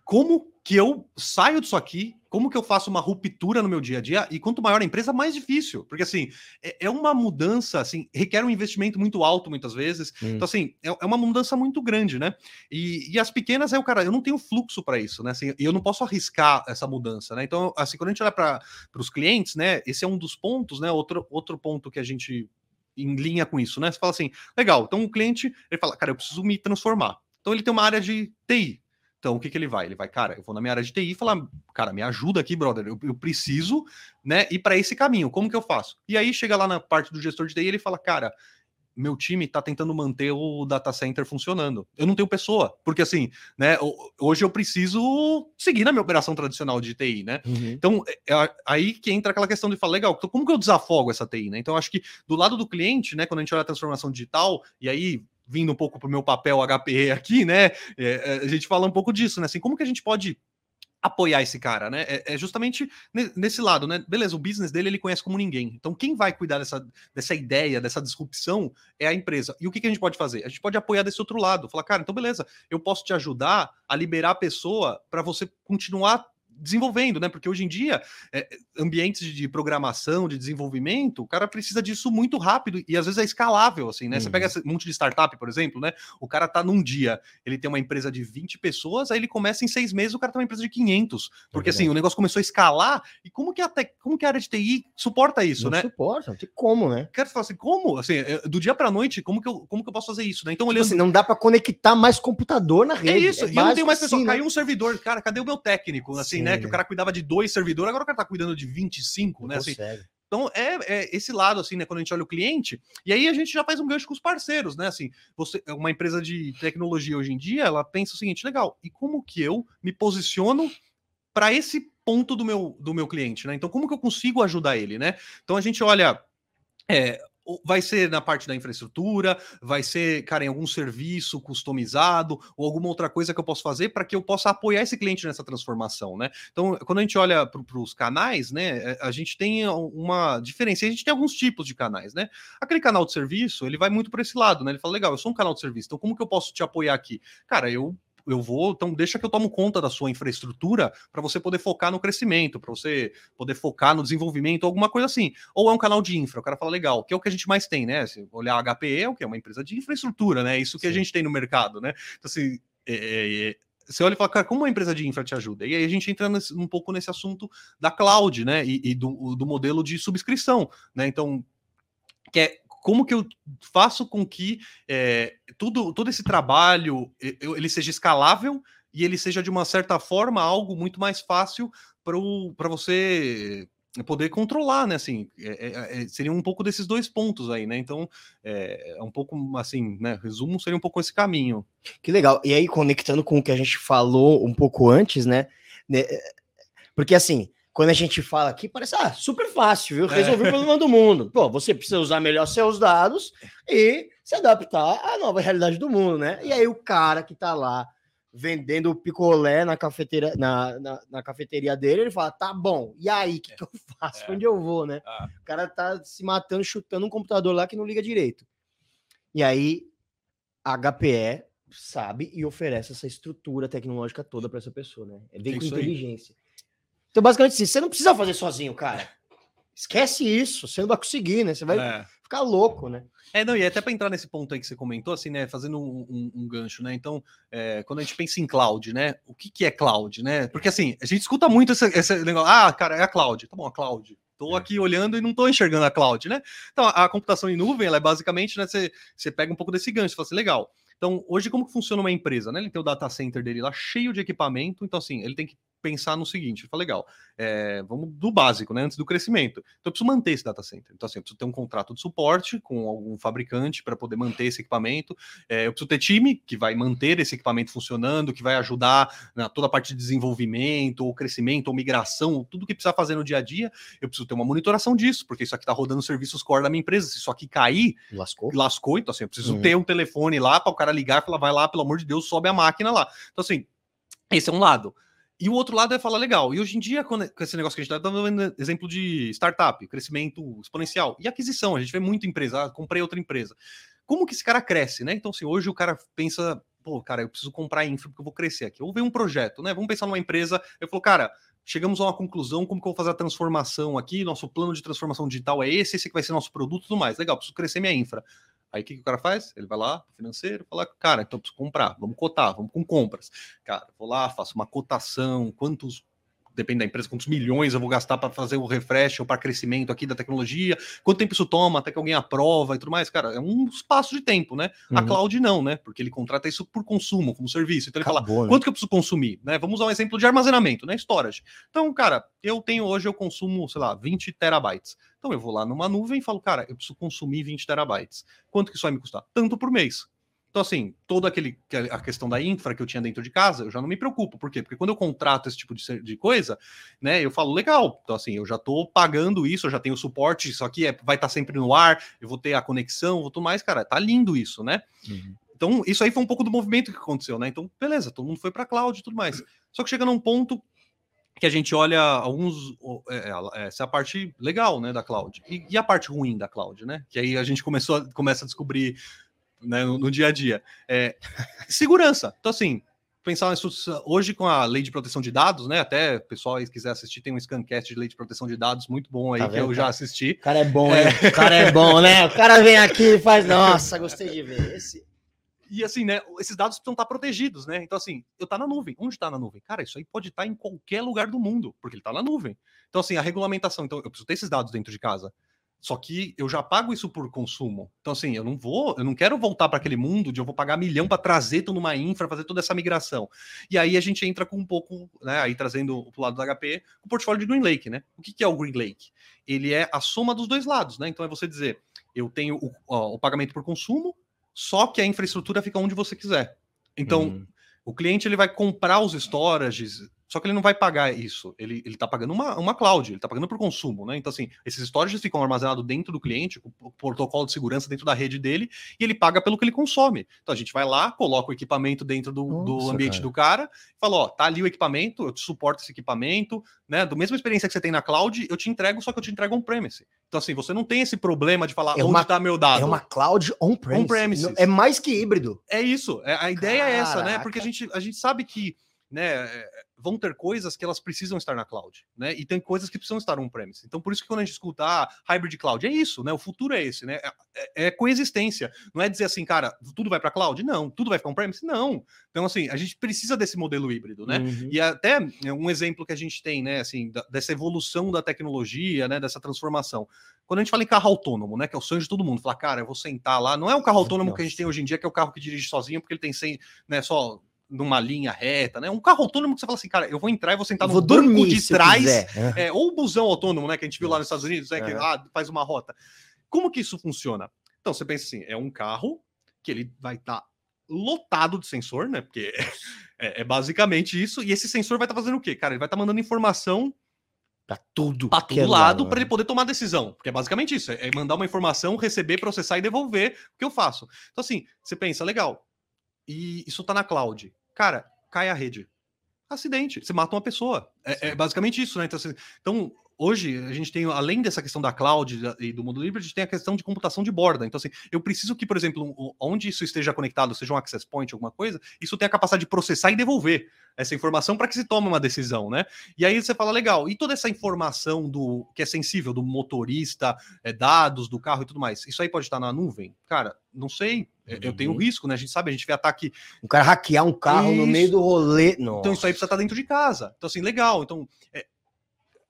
como que eu saio disso aqui, como que eu faço uma ruptura no meu dia a dia, e quanto maior a empresa, mais difícil, porque assim, é, é uma mudança, assim, requer um investimento muito alto muitas vezes, hum. então assim, é, é, uma mudança muito grande, né, e, e as pequenas é o cara, eu não tenho fluxo para isso, né, assim, eu não posso arriscar essa mudança, né, então assim, quando a gente olha para os clientes, né, esse é um dos pontos, né, outro, outro ponto que a gente em linha com isso, né, você fala assim, legal, então o cliente, ele fala, cara, eu preciso me transformar, então ele tem uma área de TI, então, o que, que ele vai? Ele vai, cara, eu vou na minha área de TI e falar, cara, me ajuda aqui, brother, eu, eu preciso, né, ir para esse caminho, como que eu faço? E aí chega lá na parte do gestor de TI e ele fala, cara, meu time está tentando manter o data center funcionando. Eu não tenho pessoa, porque assim, né, hoje eu preciso seguir na minha operação tradicional de TI, né? Uhum. Então, é, é aí que entra aquela questão de falar, legal, então como que eu desafogo essa TI, né? Então, acho que do lado do cliente, né, quando a gente olha a transformação digital, e aí vindo um pouco para o meu papel HPE aqui, né? É, é, a gente fala um pouco disso, né? Assim, como que a gente pode apoiar esse cara, né? É, é, justamente nesse lado, né? Beleza, o business dele ele conhece como ninguém. Então, quem vai cuidar dessa, dessa ideia, dessa disrupção é a empresa. E o que, que a gente pode fazer? A gente pode apoiar desse outro lado, falar, cara, então beleza, eu posso te ajudar a liberar a pessoa para você continuar desenvolvendo, né? Porque hoje em dia, é, ambientes de programação, de desenvolvimento, o cara precisa disso muito rápido e às vezes é escalável, assim, né? Uhum. Você pega uhum. esse monte de startup, por exemplo, né? O cara tá num dia, ele tem uma empresa de 20 pessoas, aí ele começa em seis meses, o cara tem uma empresa de 500. Porque, é assim, o negócio começou a escalar e como que a, te... como que a área de TI suporta isso, não né? suporta, não tem como, né? Quero falar assim, como? Assim, é, do dia pra noite, como que eu, como que eu posso fazer isso, né? Então, tipo olhando... Assim, não dá para conectar mais computador na é rede. É isso, é e eu não tenho mais pessoa, assim, né? caiu um servidor, cara, cadê o meu técnico, assim, Sim, né? Que o cara cuidava de dois servidores, agora o cara tá cuidando de 25, né? Assim, então é, é, esse lado, assim, né? Quando a gente olha o cliente, e aí a gente já faz um gancho com os parceiros, né? Assim, você, uma empresa de tecnologia hoje em dia, ela pensa o seguinte: legal, e como que eu me posiciono para esse ponto do meu, do meu cliente, né? Então, como que eu consigo ajudar ele, né? Então a gente olha. É, vai ser na parte da infraestrutura, vai ser, cara, em algum serviço customizado ou alguma outra coisa que eu posso fazer para que eu possa apoiar esse cliente nessa transformação, né? Então, quando a gente olha para os canais, né, é, a gente tem uma diferença. A gente tem alguns tipos de canais, né? Aquele canal de serviço, ele vai muito para esse lado, né? Ele fala, legal, eu sou um canal de serviço, então como que eu posso te apoiar aqui? Cara, eu eu vou, então deixa que eu tomo conta da sua infraestrutura para você poder focar no crescimento, para você poder focar no desenvolvimento, alguma coisa assim. Ou é um canal de infra, o cara fala legal, que é o que a gente mais tem, né? Se olhar a HPE, é o que é uma empresa de infraestrutura, né? Isso que Sim. a gente tem no mercado, né? Então assim, é, é, é, você olha e fala, cara, como uma empresa de infra te ajuda? E aí a gente entra nesse, um pouco nesse assunto da cloud, né? E, e do, do modelo de subscrição, né? Então, que é como que eu faço com que é, tudo, todo esse trabalho ele seja escalável e ele seja de uma certa forma algo muito mais fácil para você poder controlar, né? Assim, é, é, é, seria um pouco desses dois pontos aí, né? Então, é, é, um pouco assim, né? Resumo seria um pouco esse caminho. Que legal. E aí, conectando com o que a gente falou um pouco antes, né? né porque assim, quando a gente fala aqui, parece ah, super fácil, viu? É. Resolver é. o problema do mundo. Pô, você precisa usar melhor seus dados e se adaptar à nova realidade do mundo, né? E aí o cara que tá lá vendendo picolé na cafeteria, na, na, na, cafeteria dele, ele fala: tá bom, e aí, o que, que, eu faço? É. Onde eu vou, né? Ah. O cara tá se matando, chutando um computador lá que não liga direito. E aí, a HPE sabe e oferece essa estrutura tecnológica toda para essa pessoa, né? É bem com inteligência. Aí. Então, basicamente, assim, você não precisa fazer sozinho, cara. Esquece isso, você não vai conseguir, né? Você vai é. ficar louco, né? É, não, e até para entrar nesse ponto aí que você comentou, assim, né, fazendo um, um, um gancho, né, então, é, quando a gente pensa em cloud, né, o que, que é cloud, né, porque assim, a gente escuta muito esse, esse negócio, ah, cara, é a cloud, tá bom, a cloud, Estou é. aqui olhando e não estou enxergando a cloud, né? Então, a computação em nuvem, ela é basicamente, né? Você, você pega um pouco desse gancho, você fala assim, legal. Então, hoje, como que funciona uma empresa, né? Ele tem o data center dele lá cheio de equipamento, então, assim, ele tem que pensar no seguinte: fala, legal, é, vamos do básico, né? Antes do crescimento. Então, eu preciso manter esse data center. Então, assim, eu preciso ter um contrato de suporte com algum fabricante para poder manter esse equipamento. É, eu preciso ter time que vai manter esse equipamento funcionando, que vai ajudar na toda a parte de desenvolvimento, ou crescimento, ou migração, tudo que precisa fazer no dia a dia. Eu preciso ter uma monitoração disso, porque isso aqui está rodando serviços core da minha empresa. Se isso aqui cair, lascou. Lascou. Então, assim, eu preciso uhum. ter um telefone lá para o cara ligar e falar, vai lá, pelo amor de Deus, sobe a máquina lá. Então, assim, esse é um lado. E o outro lado é falar legal. E hoje em dia, com esse negócio que a gente está dando exemplo de startup, crescimento exponencial e aquisição, a gente vê muita empresa, ah, comprei outra empresa. Como que esse cara cresce, né? Então, se assim, hoje o cara pensa, pô, cara, eu preciso comprar infra porque eu vou crescer aqui. Ou vem um projeto, né? Vamos pensar numa empresa. Eu falo, cara, chegamos a uma conclusão, como que eu vou fazer a transformação aqui? Nosso plano de transformação digital é esse, esse que vai ser nosso produto e tudo mais. Legal, preciso crescer minha infra. Aí o que, que o cara faz? Ele vai lá, financeiro, fala, cara, então preciso comprar, vamos cotar, vamos com compras. Cara, vou lá, faço uma cotação, quantos depende da empresa, quantos milhões eu vou gastar para fazer o refresh ou para crescimento aqui da tecnologia, quanto tempo isso toma até que alguém aprova e tudo mais, cara, é um espaço de tempo, né? Uhum. A cloud não, né? Porque ele contrata isso por consumo, como serviço. Então ele Acabou, fala, né? quanto que eu preciso consumir, né? Vamos usar um exemplo de armazenamento, né? Storage. Então, cara, eu tenho hoje, eu consumo, sei lá, 20 terabytes. Então eu vou lá numa nuvem e falo, cara, eu preciso consumir 20 terabytes. Quanto que isso vai me custar? Tanto por mês. Então, assim, toda aquele, a questão da infra que eu tinha dentro de casa, eu já não me preocupo. Por quê? Porque quando eu contrato esse tipo de, de coisa, né, eu falo, legal, então assim, eu já estou pagando isso, eu já tenho suporte, isso aqui é, vai estar tá sempre no ar, eu vou ter a conexão, vou tudo mais, cara, tá lindo isso, né? Uhum. Então, isso aí foi um pouco do movimento que aconteceu, né? Então, beleza, todo mundo foi para cloud e tudo mais. Só que chega num ponto que a gente olha alguns é, é, essa é a parte legal né da cloud e, e, a parte ruim da cloud né que aí a gente começou começa a descobrir né, no, no, dia a dia. É, segurança. Então, assim, pensar nisso hoje com a lei de proteção de dados, né? Até pessoal aí quiser assistir, tem um scancast de lei de proteção de dados muito bom aí tá que eu já assisti. O cara é bom, é. Né? O cara é bom, né? O cara vem aqui e faz, nossa, gostei de ver. Esse... E assim, né? Esses dados precisam estar protegidos, né? Então, assim, eu tá na nuvem. Onde está na nuvem? Cara, isso aí pode estar em qualquer lugar do mundo, porque ele está na nuvem. Então, assim, a regulamentação. Então, eu preciso ter esses dados dentro de casa. Só que eu já pago isso por consumo. Então, assim, eu não vou, eu não quero voltar para aquele mundo de eu vou pagar milhão para trazer tudo numa infra, fazer toda essa migração. E aí a gente entra com um pouco, né? Aí trazendo o lado do HP, o portfólio de Green Lake, né? O que, que é o Green Lake? Ele é a soma dos dois lados, né? Então é você dizer, eu tenho o, ó, o pagamento por consumo, só que a infraestrutura fica onde você quiser. Então, hum. o cliente ele vai comprar os storages, só que ele não vai pagar isso. Ele está pagando uma, uma cloud, ele está pagando por consumo, né? Então, assim, esses storages ficam armazenados dentro do cliente, com o protocolo de segurança dentro da rede dele, e ele paga pelo que ele consome. Então a gente vai lá, coloca o equipamento dentro do, Nossa, do ambiente cara. do cara, e fala: ó, tá ali o equipamento, eu te suporto esse equipamento, né? Do mesma experiência que você tem na cloud, eu te entrego, só que eu te entrego um premise. Então, assim, você não tem esse problema de falar É onde está meu dado. É uma cloud on-premise. On-premises. É mais que híbrido. É isso. é- a ideia é essa, né? Caraca. Porque a gente, a gente sabe que né, é, vão ter coisas que elas precisam estar na cloud, né? E tem coisas que precisam estar on-premise. Então, por isso que quando a gente escuta ah, hybrid cloud, é isso, né? O futuro é esse, né? É, é- é coexistência. Não é dizer assim, cara, tudo vai para cloud? Não. Tudo vai ficar on-premise? Não. Então, assim, a gente precisa desse modelo híbrido, né? Uhum. E até é, um exemplo que a gente tem, né, assim, da- dessa evolução da tecnologia, né, dessa transformação. Quando a gente fala em carro autônomo, né, que é o sonho de todo mundo, falar, cara, eu vou sentar lá, não é o carro autônomo que a gente tem hoje em dia, que é o carro que dirige sozinho, porque ele tem 100, né, só numa linha reta, né? Um carro autônomo que você fala assim, cara, eu vou entrar e vou sentar no vou banco dormir de trás, é, ou o busão autônomo, né, que a gente viu lá nos Estados Unidos, né, que É. ah, faz uma rota. Como que isso funciona? Então, você pensa assim, é um carro que ele vai estar lotado de sensor, né? Porque é, é basicamente isso. E esse sensor vai estar fazendo o quê? Cara, ele vai estar mandando informação Pra tudo. para é todo lado né? para ele poder tomar decisão. Porque é basicamente isso: é mandar uma informação, receber, processar e devolver o que eu faço. Então, assim, você pensa, legal. E isso tá na cloud. Cara, cai a rede. Acidente, você mata uma pessoa. É, é basicamente isso, né? Então, assim, então, hoje, a gente tem, além dessa questão da cloud e do mundo livre, a gente tem a questão de computação de borda. Então, assim, eu preciso que, por exemplo, onde isso esteja conectado, seja um access point, alguma coisa, isso tenha a capacidade de processar e devolver essa informação para que se tome uma decisão, né? E aí você fala, legal, e toda essa informação do que é sensível do motorista, é, dados do carro e tudo mais, isso aí pode estar na nuvem? Cara, não sei. É, Eu tenho Uhum. risco, né? A gente sabe, a gente vê ataque O cara hackear um carro no Isso. meio do rolê. Nossa. então isso aí precisa estar dentro de casa. Então, assim, legal. Então, é,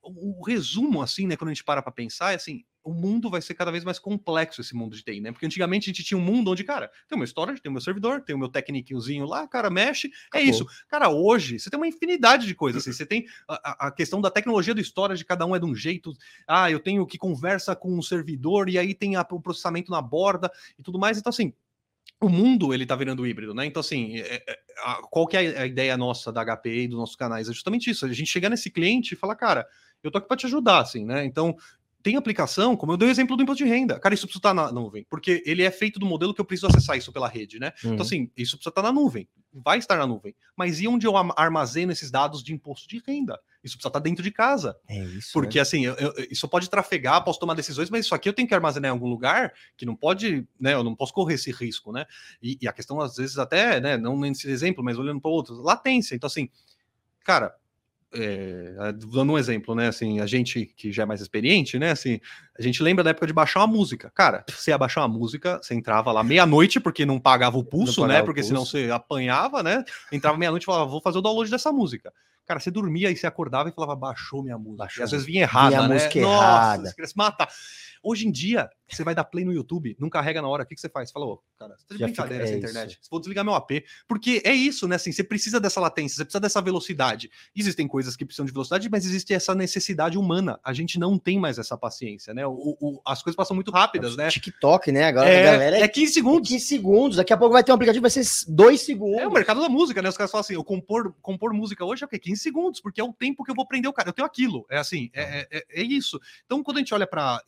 o, resumo, assim, né, quando a gente para para pensar, é assim, o mundo vai ser cada vez mais complexo, esse mundo de TI, né? Porque antigamente a gente tinha um mundo onde, cara, tem o meu storage, tem o meu servidor, tem o meu tecniquezinho lá, cara, mexe, é Acabou. isso. Cara, hoje você tem uma infinidade de coisas, assim, você tem a, a- a questão da tecnologia do storage, cada um é de um jeito. Ah, eu tenho que conversa com um servidor e aí tem a- o processamento na borda e tudo mais. Então, assim, o mundo ele tá virando híbrido, né? Então, assim, é- é- a- qual que é a ideia nossa da HPE e dos nossos canais? É justamente isso: a gente chegar nesse cliente e falar, cara, eu tô aqui para te ajudar, assim, né? Então, tem aplicação, como eu dei o exemplo do imposto de renda. Cara, isso precisa estar na nuvem, porque ele é feito do modelo que eu preciso acessar isso pela rede, né? Uhum. Então, assim, isso precisa estar na nuvem, vai estar na nuvem. Mas e onde eu armazeno esses dados de imposto de renda? Isso precisa estar dentro de casa. É isso. Porque, assim, eu- eu- isso pode trafegar, posso tomar decisões, mas isso aqui eu tenho que armazenar em algum lugar que não pode, né? Eu não posso correr esse risco, né? E, e a questão, às vezes, até, né? Não nesse exemplo, mas olhando para outros, latência. Então, assim, cara, é, dando um exemplo, né? Assim, a gente que já é mais experiente, né? Assim, a gente lembra da época de baixar uma música. Cara, você ia baixar uma música, você entrava lá meia-noite, porque não pagava o pulso, pagava né? Porque senão pulso. você apanhava, né? Entrava meia-noite e falava, vou fazer o download dessa música. Cara, você dormia e você acordava e falava, baixou minha música. Baixou e às vezes vinha errada, Vinha a né? música Nossa, errada. você queria se matar. Hoje em dia, você vai dar play no YouTube, não carrega na hora, o que, que você faz? Fala, ô, cara, você tá de Já fica- brincadeira é essa isso. internet. Vou desligar meu AP. Porque é isso, né? Assim, você precisa dessa latência, você precisa dessa velocidade. Existem coisas que precisam de velocidade, mas existe essa necessidade humana. A gente não tem mais essa paciência, né? O- o- as coisas passam muito rápidas, né? TikTok, né? Agora É, a galera é, é 15 segundos. 15 segundos. Daqui a pouco vai ter um aplicativo, vai ser 2 segundos. É o mercado da música, né? Os caras falam assim: eu compor, compor música hoje é o quê? 15 segundos, porque é o tempo que eu vou prender o cara. Eu tenho aquilo. É assim, é, é, é isso. Então, quando a gente olha para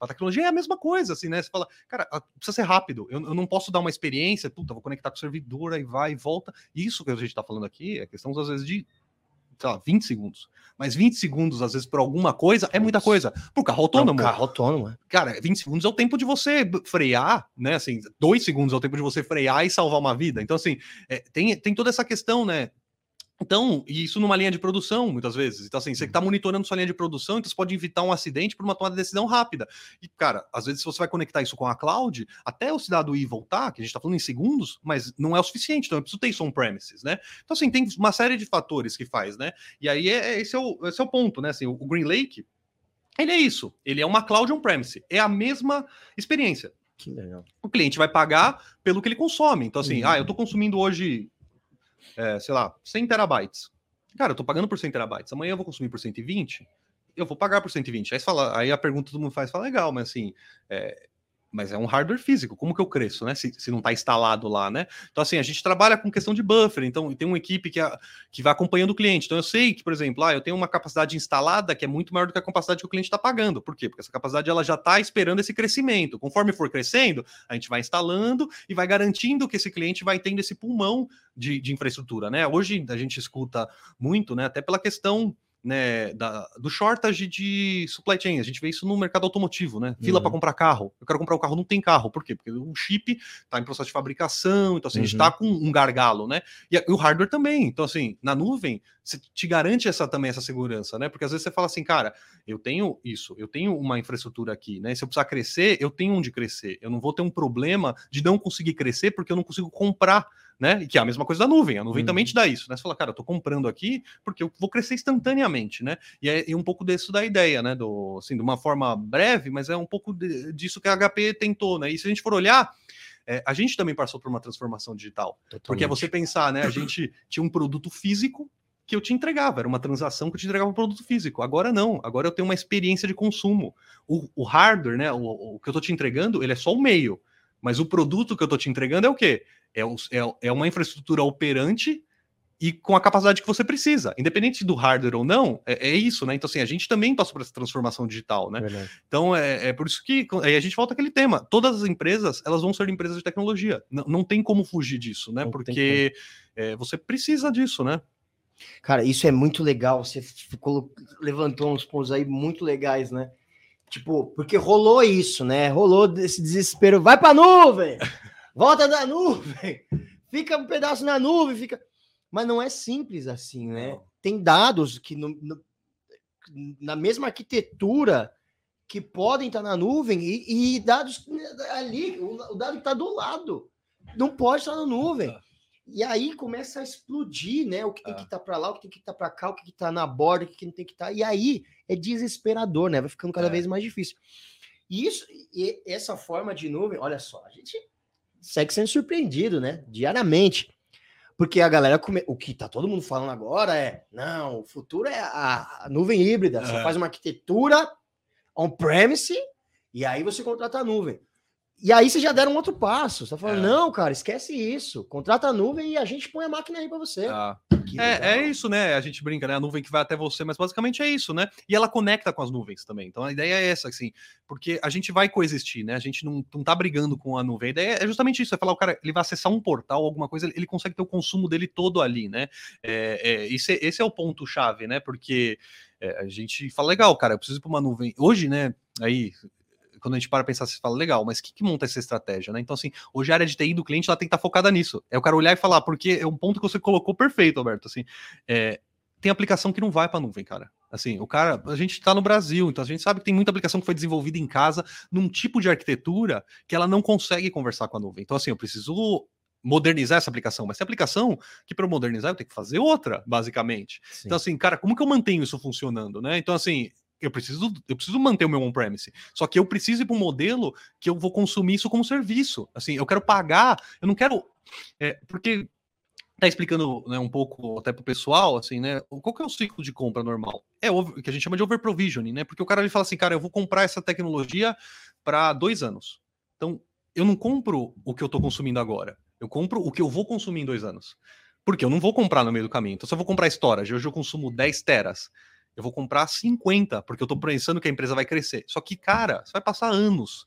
a tecnologia, é a mesma coisa, assim, né? Você fala, cara, a- precisa ser rápido. Eu, eu não posso dar uma experiência, puta, vou conectar com o servidor, aí vai e volta. Isso que a gente tá falando aqui é questão, às vezes, de. Sei lá, 20 segundos. Mas 20 segundos, às vezes, por alguma coisa, é muita coisa. Pro carro autônomo, carro autônomo. é. cara, 20 segundos é o tempo de você frear, né? Assim, dois segundos é o tempo de você frear e salvar uma vida. Então, assim, é, tem, tem toda essa questão, né? Então, e isso numa linha de produção, muitas vezes. Então, assim, você está monitorando sua linha de produção, então você pode evitar um acidente por uma tomada de decisão rápida. E, cara, às vezes, se você vai conectar isso com a cloud, até o cidadão ir voltar, que a gente está falando em segundos, mas não é o suficiente, então eu preciso ter isso on-premises, né? Então, assim, tem uma série de fatores que faz, né? E aí, é, é- esse, é o, esse é o ponto, né? Assim, o, Green Lake, ele é isso. Ele é uma cloud on-premise. É a mesma experiência Que legal. o cliente vai pagar pelo que ele consome. Então, assim, Uhum. ah, eu tô consumindo hoje, é, sei lá, 100 terabytes. Cara, eu tô pagando por 100 terabytes. Amanhã eu vou consumir por 120, eu vou pagar por 120. Aí, fala, aí a pergunta todo mundo faz, fala, legal, mas assim, é, mas é um hardware físico, como que eu cresço, né? Se, se não está instalado lá, né? Então, assim, a gente trabalha com questão de buffer, então tem uma equipe que, a- que vai acompanhando o cliente. Então, eu sei que, por exemplo, ah, eu tenho uma capacidade instalada que é muito maior do que a capacidade que o cliente está pagando. Por quê? Porque essa capacidade ela já está esperando esse crescimento. Conforme for crescendo, a gente vai instalando e vai garantindo que esse cliente vai tendo esse pulmão de, de infraestrutura, né? Hoje a gente escuta muito, né? Até pela questão né, da, do shortage de supply chain. A gente vê isso no mercado automotivo, né? Fila uhum. para comprar carro. Eu quero comprar um carro, não tem carro. Por quê? Porque o chip está em processo de fabricação, então assim, uhum. a gente está com um gargalo, né? E, e, o hardware também. Então, assim, na nuvem, você te garante essa também essa segurança, né? Porque às vezes você fala assim, cara, eu tenho isso, eu tenho uma infraestrutura aqui, né? Se eu precisar crescer, eu tenho onde crescer. Eu não vou ter um problema de não conseguir crescer porque eu não consigo comprar né? E que é a mesma coisa da nuvem. A nuvem uhum. também te dá isso, né? Você fala, cara, eu tô comprando aqui porque eu vou crescer instantaneamente, né? E é e um pouco disso da ideia, né? Do, assim, de uma forma breve, mas é um pouco de, disso que a HP tentou, né? E se a gente for olhar, é, a gente também passou por uma transformação digital. Totalmente. Porque é você pensar, né? A gente tinha um produto físico que eu te entregava, era uma transação que eu te entregava um produto físico. Agora não, agora eu tenho uma experiência de consumo. O, o hardware, né? O, o que eu tô te entregando, ele é só o meio. Mas o produto que eu tô te entregando é o quê? É, é, é uma infraestrutura operante e com a capacidade que você precisa, independente do hardware ou não, é, é, isso, né? Então, assim, a gente também passou por essa transformação digital, né? Verdade. Então, é, é, por isso que aí a gente volta àquele tema. Todas as empresas, elas vão ser empresas de tecnologia. Não, não tem como fugir disso, né? Não Porque é, você precisa disso, né? Cara, isso é muito legal. Você ficou, levantou uns pontos aí muito legais, né? Tipo, porque rolou isso, né? Rolou esse desespero. Vai pra nuvem! volta da nuvem, fica um pedaço na nuvem, fica. Mas não é simples assim, né? Tem dados que no, no, na mesma arquitetura que podem estar na nuvem e, e dados ali, o, o dado está do lado, não pode estar na nuvem. Ah. E aí começa a explodir, né? O que tem que estar ah. tá para lá, o que tem que estar tá para cá, o que está na borda, o que não tem que estar. Tá. E aí é desesperador, né? Vai ficando cada é. vez mais difícil. E isso, e essa forma de nuvem, olha só, a gente segue sendo surpreendido, né? Diariamente. Porque a galera, come... o que tá todo mundo falando agora é: não, o futuro é a, a nuvem híbrida. Você é. faz uma arquitetura on-premise e aí você contrata a nuvem. E aí vocês já deram um outro passo. Você tá falando, é. não, cara, esquece isso. Contrata a nuvem e a gente põe a máquina aí para você. Ah. É, é, isso, né? A gente brinca, né? A nuvem que vai até você, mas basicamente é isso, né? E ela conecta com as nuvens também. Então a ideia é essa, assim, porque a gente vai coexistir, né? A gente não, não tá brigando com a nuvem. A ideia é justamente isso: é falar, o cara, ele vai acessar um portal, alguma coisa, ele consegue ter o consumo dele todo ali, né? É, é, esse, esse é o ponto-chave, né? Porque é, a gente fala, legal, cara, eu preciso ir para uma nuvem. Hoje, né? Aí quando a gente para pensar, você fala, legal, mas o que, que monta essa estratégia, né? Então, assim, hoje a área de TI do cliente ela tem que estar tá focada nisso. É o cara olhar e falar, porque é um ponto que você colocou perfeito, Alberto. Assim, é, tem aplicação que não vai para a nuvem, cara. Assim, o cara, a gente está no Brasil, então a gente sabe que tem muita aplicação que foi desenvolvida em casa num tipo de arquitetura que ela não consegue conversar com a nuvem. Então, assim, eu preciso modernizar essa aplicação, mas tem aplicação que para modernizar eu tenho que fazer outra, basicamente. Sim. Então, assim, cara, como que eu mantenho isso funcionando, né? Então, assim, eu preciso, eu preciso manter o meu on-premise. Só que eu preciso ir para um modelo que eu vou consumir isso como serviço. Assim, eu quero pagar, eu não quero. É, porque tá explicando né, um pouco até para o pessoal, assim, né? Qual que é o ciclo de compra normal? É o que a gente chama de over provisioning, né? Porque o cara ele fala assim, cara, eu vou comprar essa tecnologia para dois anos. Então, eu não compro o que eu estou consumindo agora. Eu compro o que eu vou consumir em dois anos. Porque eu não vou comprar no meio do caminho. Então, se eu vou comprar storage, hoje eu consumo 10 teras eu vou comprar 50, porque eu tô pensando que a empresa vai crescer. Só que, cara, você vai passar anos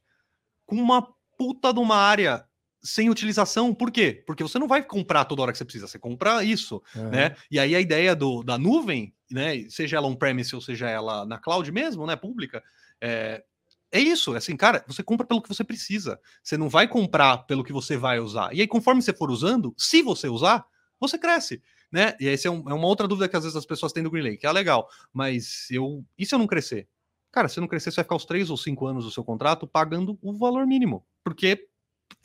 com uma puta de uma área sem utilização. Por quê? Porque você não vai comprar toda hora que você precisa, você compra isso, uhum. né? E aí a ideia do, da nuvem, né, seja ela on-premise ou seja ela na cloud mesmo, né, pública, é, é isso, é assim, cara, você compra pelo que você precisa. Você não vai comprar pelo que você vai usar. E aí, conforme você for usando, se você usar, você cresce né? E essa é, um, é, uma outra dúvida que às vezes as pessoas têm do Green Lake. É legal, mas eu. E se eu não crescer? Cara, se eu não crescer, você vai ficar os três ou cinco anos do seu contrato pagando o valor mínimo. Porque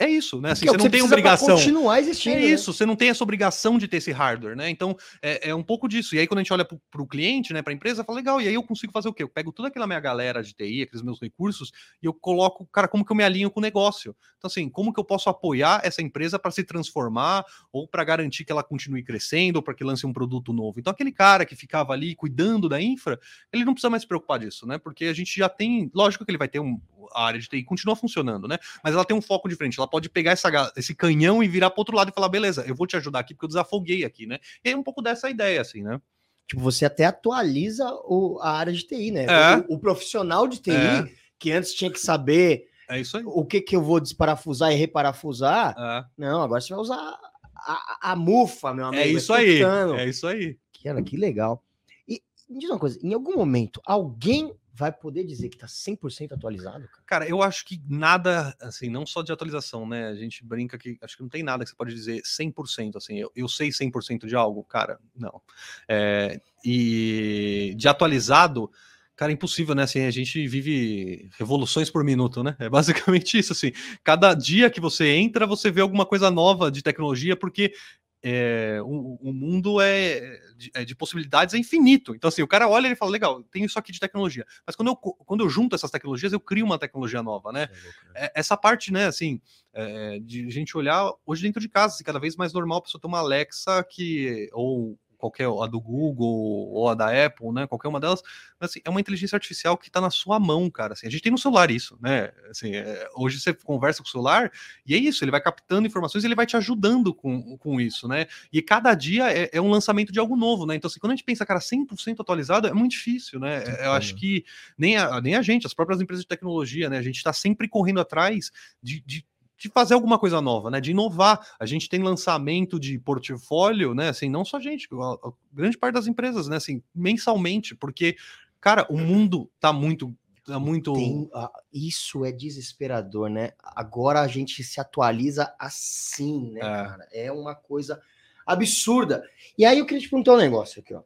é isso, né? Assim, é você não tem obrigação. Continuar existindo. É né? isso, você não tem essa obrigação de ter esse hardware, né? Então é, é um pouco disso. E aí, quando a gente olha para o cliente, né, para a empresa, fala, legal, e aí eu consigo fazer o quê? Eu pego toda aquela minha galera de TI, aqueles meus recursos, e eu coloco, cara, como que eu me alinho com o negócio? Então, assim, como que eu posso apoiar essa empresa para se transformar ou para garantir que ela continue crescendo ou para que lance um produto novo? Então, aquele cara que ficava ali cuidando da infra, ele não precisa mais se preocupar disso, né? Porque a gente já tem, lógico que ele vai ter um, a área de TI continua funcionando, né? Mas ela tem um foco diferente. Ela pode pegar essa, esse canhão e virar para outro lado e falar, beleza, eu vou te ajudar aqui porque eu desafoguei aqui, né? E é um pouco dessa ideia, assim, né? Tipo, você até atualiza o, a área de TI, né? É. O, o, profissional de TI, é. que antes tinha que saber é o que, que eu vou desparafusar e reparafusar. É. Não, agora você vai usar a, a mufa, meu amigo. É isso aí. É isso aí. Cara, que legal. E, me diz uma coisa, em algum momento, alguém vai poder dizer que está 100% atualizado? Cara? cara, eu acho que nada, assim, não só de atualização, né? A gente brinca que acho que não tem nada que você pode dizer 100%, assim, eu, eu sei 100% de algo, cara, não. É, e de atualizado, cara, é impossível, né? Assim, a gente vive revoluções por minuto, né? É basicamente isso, assim. Cada dia que você entra, você vê alguma coisa nova de tecnologia, porque é, o, o, mundo é de, é de, possibilidades é infinito. Então, assim, o cara olha e fala, legal, tem isso aqui de tecnologia. Mas quando eu, quando eu junto essas tecnologias, eu crio uma tecnologia nova, né? É, né? essa parte, né, assim, é, de gente olhar hoje dentro de casa, assim, cada vez mais normal a pessoa ter uma Alexa que, ou qualquer a do Google ou a da Apple, né? Qualquer uma delas, mas, assim, é uma inteligência artificial que está na sua mão, cara. Assim, a gente tem no celular isso, né? Assim, é, hoje você conversa com o celular e é isso, ele vai captando informações, e ele vai te ajudando com, com isso, né? E cada dia é, é um lançamento de algo novo, né? Então, assim, quando a gente pensa, cara, 100% atualizado, é muito difícil, né? Sim, Eu acho que nem a, nem a gente, as próprias empresas de tecnologia, né? A gente está sempre correndo atrás de, de de fazer alguma coisa nova, né? De inovar. A gente tem lançamento de portfólio, né? Assim, não só a gente, a, a grande parte das empresas, né? Assim, mensalmente, porque, cara, o mundo tá muito. Tá muito. Tem, uh, isso é desesperador, né? Agora a gente se atualiza assim, né, é. cara? É uma coisa absurda. E aí eu queria te perguntar um negócio aqui, ó.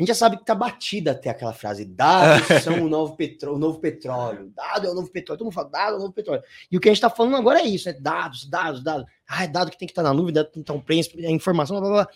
A gente já sabe que tá batida até aquela frase: dados são o novo, petro, o novo petróleo, dado é o novo petróleo. Todo mundo fala: dado é o novo petróleo. E o que a gente tá falando agora é isso: né? dados, dados, dados. Ah, é dado que tem que estar tá na nuvem, dado que tem que estar tá um preço, é informação, blá blá blá.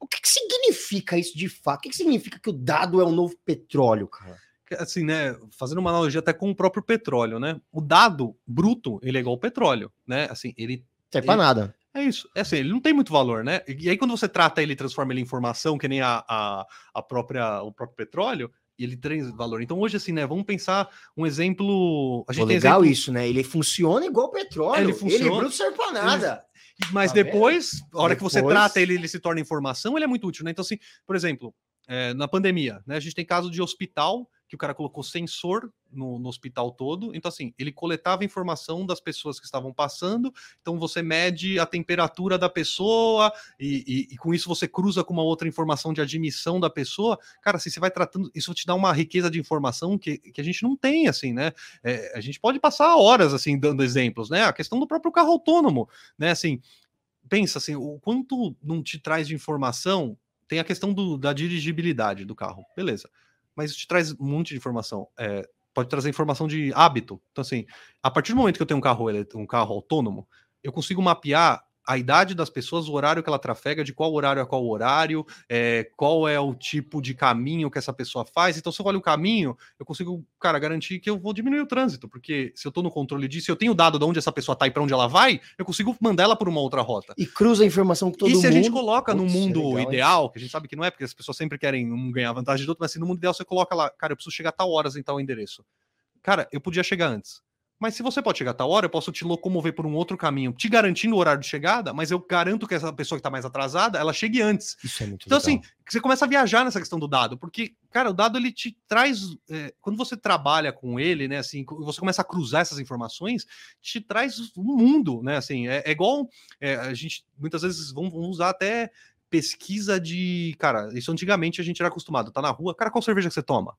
O que, que significa isso de fato? O que, que significa que o dado é o novo petróleo, cara? assim, né, fazendo uma analogia até com o próprio petróleo, né? O dado bruto, ele é igual ao petróleo, né? Assim, ele serve para nada. É isso. É assim, ele não tem muito valor, né? E aí, quando você trata ele transforma ele em informação, que nem a, a, a própria, o próprio petróleo, ele tem valor. Então, hoje, assim, né? Vamos pensar um exemplo. A gente Pô, legal exemplo... isso, né? Ele funciona igual o petróleo. Ele funciona. Ele não serve para nada. Ele... Mas tá depois, a hora depois... que você trata ele, ele se torna informação, ele é muito útil, né? Então, assim, por exemplo, é, na pandemia, né? A gente tem caso de hospital que o cara colocou sensor no, no, hospital todo. Então, assim, ele coletava informação das pessoas que estavam passando. Então, você mede a temperatura da pessoa e, e, e, com isso você cruza com uma outra informação de admissão da pessoa. Cara, assim, você vai tratando. Isso te dá uma riqueza de informação que, que a gente não tem, assim, né? É, a gente pode passar horas, assim, dando exemplos, né? A questão do próprio carro autônomo, né? Assim, pensa assim, o quanto não te traz de informação. Tem a questão do, da dirigibilidade do carro, beleza mas te traz um monte de informação. É, pode trazer informação de hábito. Então, assim, a partir do momento que eu tenho um carro, um carro autônomo, eu consigo mapear a idade das pessoas, o horário que ela trafega, de qual horário a qual horário, é, qual é o tipo de caminho que essa pessoa faz. Então, se eu olho o caminho, eu consigo, cara, garantir que eu vou diminuir o trânsito, porque se eu estou no controle disso, eu tenho dado de onde essa pessoa está e para onde ela vai, eu consigo mandar ela por uma outra rota. E cruza a informação com todo mundo. E se a gente coloca no mundo legal, ideal, que a gente sabe que não é, porque as pessoas sempre querem um ganhar vantagem do outro, mas assim, no mundo ideal você coloca lá, cara, eu preciso chegar a tal horas em tal endereço. Cara, eu podia chegar antes mas se você pode chegar a tal hora, eu posso te locomover por um outro caminho, te garantindo o horário de chegada, mas eu garanto que essa pessoa que está mais atrasada, ela chegue antes. Isso é muito Então, legal. assim, você começa a viajar nessa questão do dado, porque, cara, o dado ele te traz. É, quando você trabalha com ele, né, assim, você começa a cruzar essas informações, te traz um mundo, né? Assim, é, é igual é, a gente muitas vezes vamos usar até pesquisa de. Cara, isso antigamente a gente era acostumado, tá na rua, cara, qual cerveja que você toma?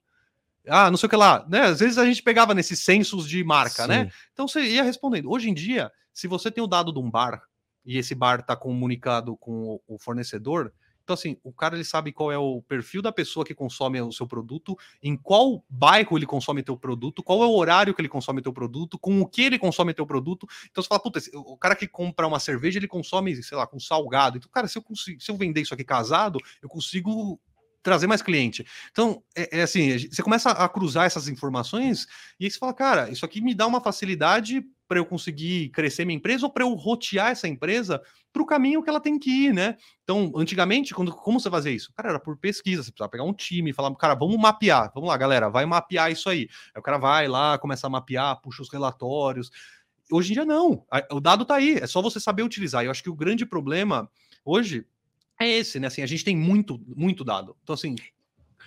Ah, não sei o que lá, né? Às vezes a gente pegava nesses censos de marca, né? Sim. né? Então você ia respondendo. Hoje em dia, se você tem o dado de um bar e esse bar está comunicado com o fornecedor, então assim, o cara ele sabe qual é o perfil da pessoa que consome o seu produto, em qual bairro ele consome teu produto, qual é o horário que ele consome teu produto, com o que ele consome teu produto. Então você fala, puta, o cara que compra uma cerveja, ele consome, sei lá, com salgado. Então, cara, se eu, consigo, se eu vender isso aqui casado, eu consigo trazer mais cliente. Então, é, é, assim, você começa a cruzar essas informações e aí você fala, cara, isso aqui me dá uma facilidade para eu conseguir crescer minha empresa ou para eu rotear essa empresa para o caminho que ela tem que ir, né? Então, antigamente, quando, como você fazia isso? Cara, era por pesquisa, você precisava pegar um time e falar, cara, vamos mapear, vamos lá, galera, vai mapear isso aí. Aí o cara vai lá, começa a mapear, puxa os relatórios. Hoje em dia, não. O dado está aí, é só você saber utilizar. Eu acho que o grande problema hoje é esse, né? Assim, a gente tem muito, muito dado. Então, assim.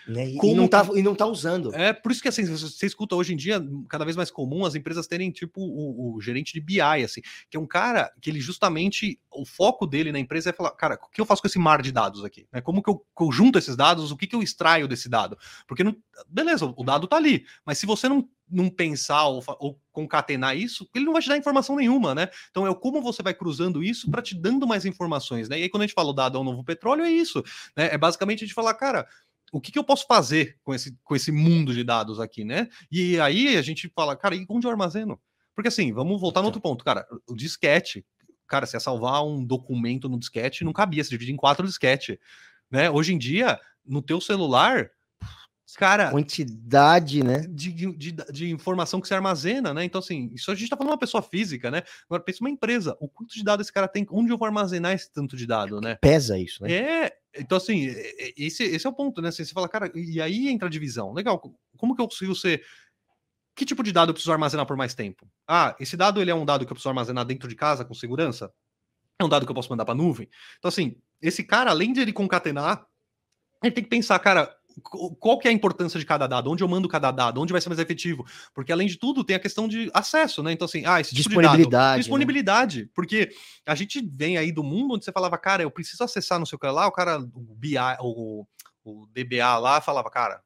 Né? E, Como e não tá, e não tá usando. É por isso que assim, você escuta hoje em dia, cada vez mais comum as empresas terem tipo o, o gerente de BI, assim, que é um cara que ele justamente, o foco dele na empresa é falar, cara, o que eu faço com esse mar de dados aqui? Né? Como que eu, que eu junto esses dados? O que, que eu extraio desse dado? Porque, não, beleza, o dado tá ali, mas se você não, não pensar ou, ou concatenar isso, ele não vai te dar informação nenhuma, né? Então é como você vai cruzando isso para te dando mais informações, né? E aí quando a gente fala o dado é o novo petróleo, é isso, né? É basicamente a gente falar, cara, o que, que eu posso fazer com esse, com esse mundo de dados aqui, né? E aí a gente fala, cara, e onde eu armazeno? Porque assim, vamos voltar no outro ponto, cara. O disquete, cara, se é salvar um documento no disquete, não cabia, se divide em quatro disquete, né? Hoje em dia, no teu celular, cara, Quantidade, né? de, de, de- informação que se armazena, né? Então, assim, isso a gente tá falando de uma pessoa física, né? Agora, pensa uma empresa, o quanto de dados esse cara tem, onde eu vou armazenar esse tanto de dado, né? Pesa isso, né? É, então assim, esse, esse é o ponto, né? Assim, você fala, cara, e aí entra a divisão. Legal, co- como que eu consigo ser. Que tipo de dado eu preciso armazenar por mais tempo? Ah, esse dado ele é um dado que eu preciso armazenar dentro de casa com segurança? É um dado que eu posso mandar para nuvem? Então, assim, esse cara, além de ele concatenar, ele tem que pensar, cara, qual que é a importância de cada dado? Onde eu mando cada dado? Onde vai ser mais efetivo? Porque, além de tudo, tem a questão de acesso, né? Então, assim, ah, esse tipo de dado, Disponibilidade. né? Disponibilidade, porque a gente vem aí do mundo onde você falava, cara, eu preciso acessar no seu que lá, o cara, o BI, o, o DBA lá falava, cara,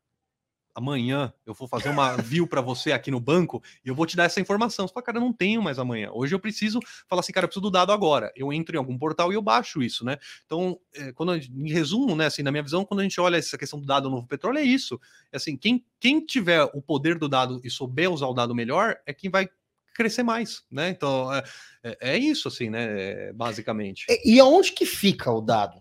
amanhã eu vou fazer uma view para você aqui no banco e eu vou te dar essa informação. Você fala, cara, eu não tenho mais amanhã. Hoje eu preciso falar assim, cara, eu preciso do dado agora. Eu entro em algum portal e eu baixo isso, né? Então, é, quando gente- em resumo, né, assim, na minha visão, quando a gente olha essa questão do dado novo petróleo, é isso. É assim, quem, quem tiver o poder do dado e souber usar o dado melhor é quem vai crescer mais, né? Então, é, é- é isso, assim, né? é, basicamente. E, e aonde que fica o dado?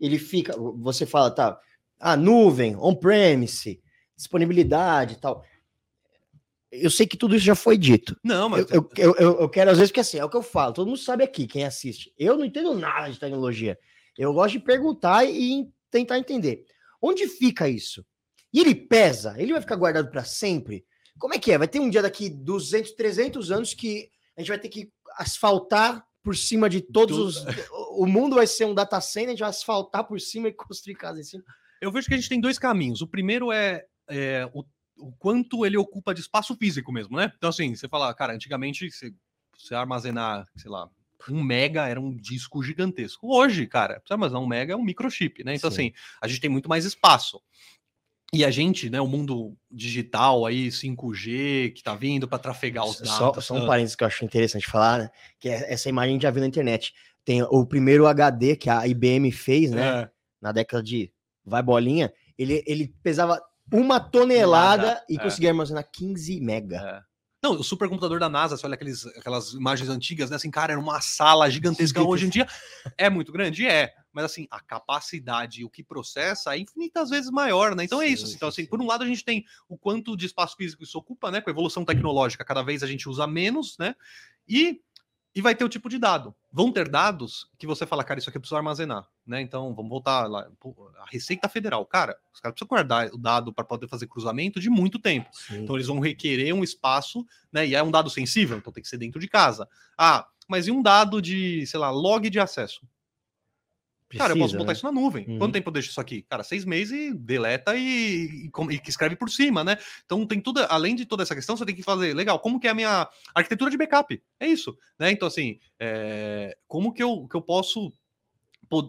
Ele fica, você fala, tá, a nuvem, on-premise, disponibilidade e tal. Eu sei que tudo isso já foi dito. Não, mas Eu, eu, eu, eu- quero, às vezes, porque assim, é o que eu falo, todo mundo sabe aqui, quem assiste. Eu não entendo nada de tecnologia. Eu gosto de perguntar e tentar entender. Onde fica isso? E ele pesa? Ele vai ficar guardado para sempre? Como é que é? Vai ter um dia daqui 200, 300 anos que a gente vai ter que asfaltar por cima de todos os. O mundo vai ser um data center, a gente vai asfaltar por cima e construir casa em cima. Eu vejo que a gente tem dois caminhos. O primeiro é, é, o, o quanto ele ocupa de espaço físico mesmo, né? Então, assim, você fala, cara, antigamente você, você armazenar, sei lá, um mega era um disco gigantesco. Hoje, cara, você armazenar um mega é um microchip, né? Então, Sim. assim, a gente tem muito mais espaço. E a gente, né, o mundo digital aí, 5G, que tá vindo para trafegar os dados. Só, só um ah, parênteses que eu acho interessante falar, né? Que é- essa imagem já viu na internet. Tem o primeiro HD que a IBM fez, né? é. Na década de vai bolinha, ele, ele pesava uma tonelada Tonelada, e é. conseguia armazenar 15 mega. É. Não, o supercomputador da NASA, você olha aqueles, aquelas imagens antigas, né? Assim, cara, era uma sala gigantesca. Hoje em dia é muito grande, é. Mas assim, a capacidade, o que processa é infinitas vezes maior, né? Então é isso. Sim, Então, sim, assim, sim. por um lado, a gente tem o quanto de espaço físico isso ocupa, né? Com a evolução tecnológica, cada vez a gente usa menos, né? E, e vai ter o tipo de dado. Vão ter dados que você fala, cara, isso aqui eu preciso armazenar, né? Então, vamos voltar lá. Pô, A Receita Federal, cara, os caras precisam guardar o dado para poder fazer cruzamento de muito tempo. Sim. Então eles vão requerer um espaço, né? E é um dado sensível, então tem que ser dentro de casa. Ah, mas e um dado de, sei lá, log de acesso? Cara, eu posso Precisa, botar né? isso na nuvem. Uhum. Quanto tempo eu deixo isso aqui? Cara, seis meses e deleta e, e, e escreve por cima, né? Então tem tudo, além de toda essa questão, você tem que fazer, legal, como que é a minha arquitetura de backup? É isso, né? Então, assim, é, como que eu, que eu posso po-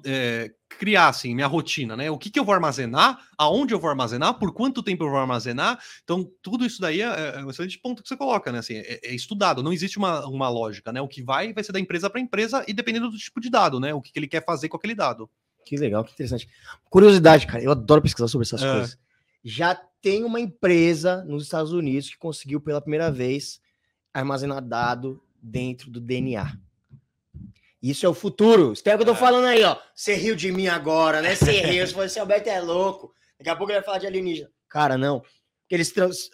é, criar, assim, minha rotina, né? O que, que eu vou armazenar, aonde eu vou armazenar, por quanto tempo eu vou armazenar. Então, tudo isso daí é, é um excelente ponto que você coloca, né? Assim, é, é estudado, não existe uma, uma lógica, né? O que vai, vai ser da empresa para empresa e dependendo do tipo de dado, né? O que, que ele quer fazer com aquele dado. Que legal, que interessante. Curiosidade, cara, eu adoro pesquisar sobre essas É. coisas. Já tem uma empresa nos Estados Unidos que conseguiu pela primeira vez armazenar dado dentro do DNA. Isso é o futuro. Espero que eu tô É. falando aí, ó. Você riu de mim agora, né? Você riu, você falou, esse Alberto é louco. Daqui a pouco ele vai falar de alienígena. Cara, não. Porque eles trans...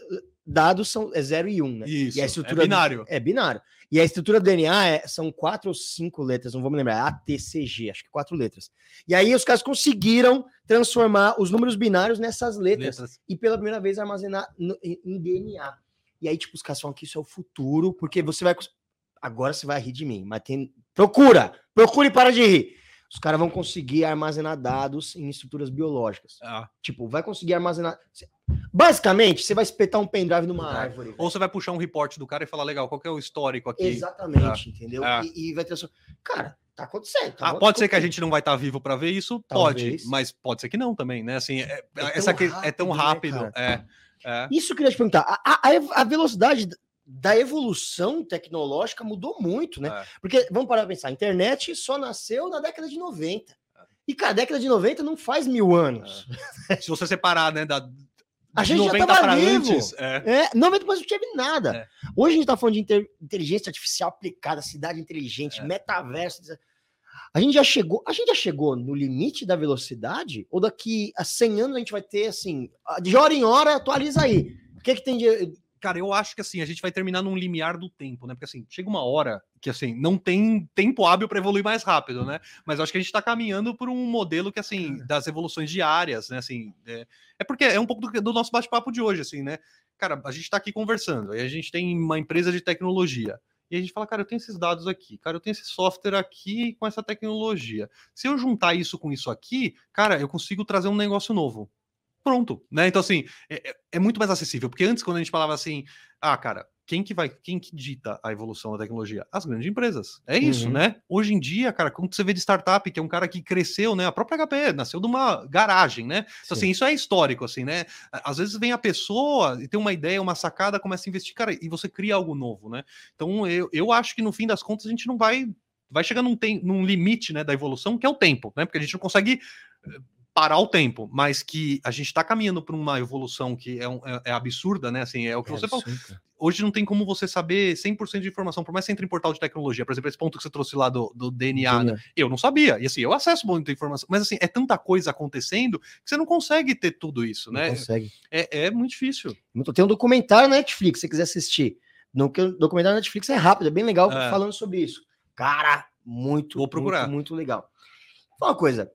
dados são é 0 e 1, um, né? Isso, E a é estrutura do- binário. É binário. E a estrutura do DNA é- são quatro ou cinco letras, não vou me lembrar, é ATCG, acho que quatro letras. E aí os caras conseguiram transformar os números binários nessas letras Letras. e pela primeira vez armazenar no- em DNA. E aí, tipo, os caras falam que isso é o futuro, porque você vai. Agora você vai rir de mim, mas tem. Procura! Procure e para de rir. os caras vão conseguir armazenar dados em estruturas biológicas. Ah. Tipo, vai conseguir armazenar. Basicamente, você vai espetar um pendrive numa É. árvore. Ou você vai puxar um report do cara e falar, legal, qual que é o histórico aqui? Exatamente, entendeu? É. E, e vai ter. Cara, tá acontecendo. tá Ah, bom, pode ser que a gente não vai estar vivo para ver isso? Talvez. Pode, mas pode ser que não também, né? Assim, é, É tão essa que é tão rápido, rápido. né, é, é. Isso eu queria te perguntar. A, a- a velocidade da evolução tecnológica mudou muito, né? É. Porque, vamos parar pra pensar, a internet só nasceu na década de 90. E, cara, a década de 90 não faz mil anos. Se você separar, né, da A gente já 90 tava vivo. antes, é. É, 90 não teve nada. É. Hoje a gente tá falando de inter- inteligência artificial aplicada, cidade inteligente, É. metaverso. A gente já chegou, a gente já chegou no limite da velocidade? Ou daqui a 100 anos a gente vai ter assim, de hora em hora, atualiza aí. O que que tem de Cara, eu acho que assim, a gente vai terminar num limiar do tempo, né? Porque assim, chega uma hora que assim, não tem tempo hábil para evoluir mais rápido, né? Mas eu acho que a gente tá caminhando por um modelo que assim, das evoluções diárias, né? Assim, é, é porque é um pouco do, do nosso bate-papo de hoje, assim, né? Cara, a gente tá aqui conversando, aí a gente tem uma empresa de tecnologia. E a gente fala, cara, eu tenho esses dados aqui, cara, eu tenho esse software aqui com essa tecnologia. Se eu juntar isso com isso aqui, cara, eu consigo trazer um negócio novo. Pronto, né? Então, assim, é, é- é muito mais acessível. Porque antes, quando a gente falava assim, ah, cara, quem que vai, quem que dita a evolução da tecnologia? As grandes empresas. É isso, Uhum. né? Hoje em dia, cara, quando você vê de startup, que é um cara que cresceu, né? A própria HP nasceu de uma garagem, né? Então, Sim. assim, isso é histórico, assim, né? Às vezes vem a pessoa e tem uma ideia, uma sacada, começa a investir, cara, e você cria algo novo, né? Então, eu, eu acho que no fim das contas a gente não vai. Vai chegar num, tem, num limite né, da evolução, que é o tempo, né? Porque a gente não consegue eh, parar o tempo, mas que a gente está caminhando para uma evolução que é, um- é- é absurda, né? Assim, é o que você falou. Hoje não tem como você saber 100% de informação, por mais que você entre em portal de tecnologia, por exemplo, esse ponto que você trouxe lá do, do DNA, né? eu não sabia. E assim, eu acesso muita informação, mas assim, é tanta coisa acontecendo que você não consegue ter tudo isso, Não né? consegue. É, é muito difícil. Tem um documentário na Netflix, se você quiser assistir. No documentário na Netflix é rápido, é bem legal É. falando sobre isso. Cara, muito, Vou procurar. muito, muito legal. Fala uma coisa.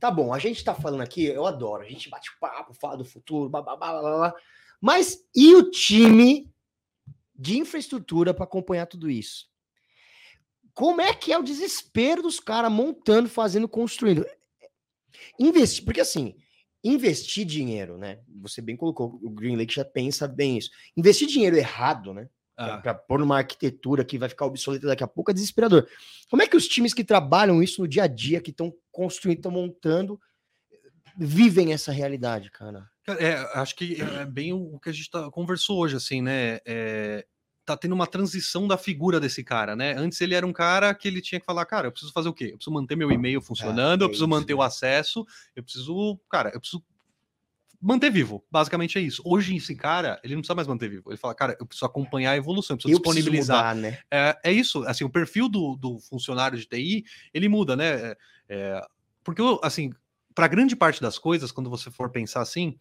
Tá bom, a gente tá falando aqui, eu adoro. A gente bate papo, fala do futuro, blá, blá, blá, blá, blá. Mas e o time de infraestrutura para acompanhar tudo isso? Como é que é o desespero dos caras montando, fazendo, construindo? Investir, porque assim, investir dinheiro, né? Você bem colocou, o Green Lake já pensa bem isso. Investir dinheiro errado, né? Ah, Para pôr numa arquitetura que vai ficar obsoleta daqui a pouco é desesperador. Como é que os times que trabalham isso no dia a dia, que estão construindo, estão montando, vivem essa realidade, cara? É, acho que é bem o que a gente tá, conversou hoje, assim, né? É, tá tendo uma transição da figura desse cara, né? Antes ele era um cara que ele tinha que falar, cara, eu preciso fazer o quê? Eu preciso manter meu e-mail funcionando, é eu preciso manter o acesso, eu preciso, cara, eu preciso manter vivo. Basicamente é isso. Hoje esse cara, ele não precisa mais manter vivo. Ele fala, cara, eu preciso acompanhar a evolução, eu preciso Eu preciso disponibilizar mudar, né? é, é isso, assim, o perfil do, do funcionário de TI, ele muda, né? É, é, porque, assim, para grande parte das coisas, quando você for pensar assim,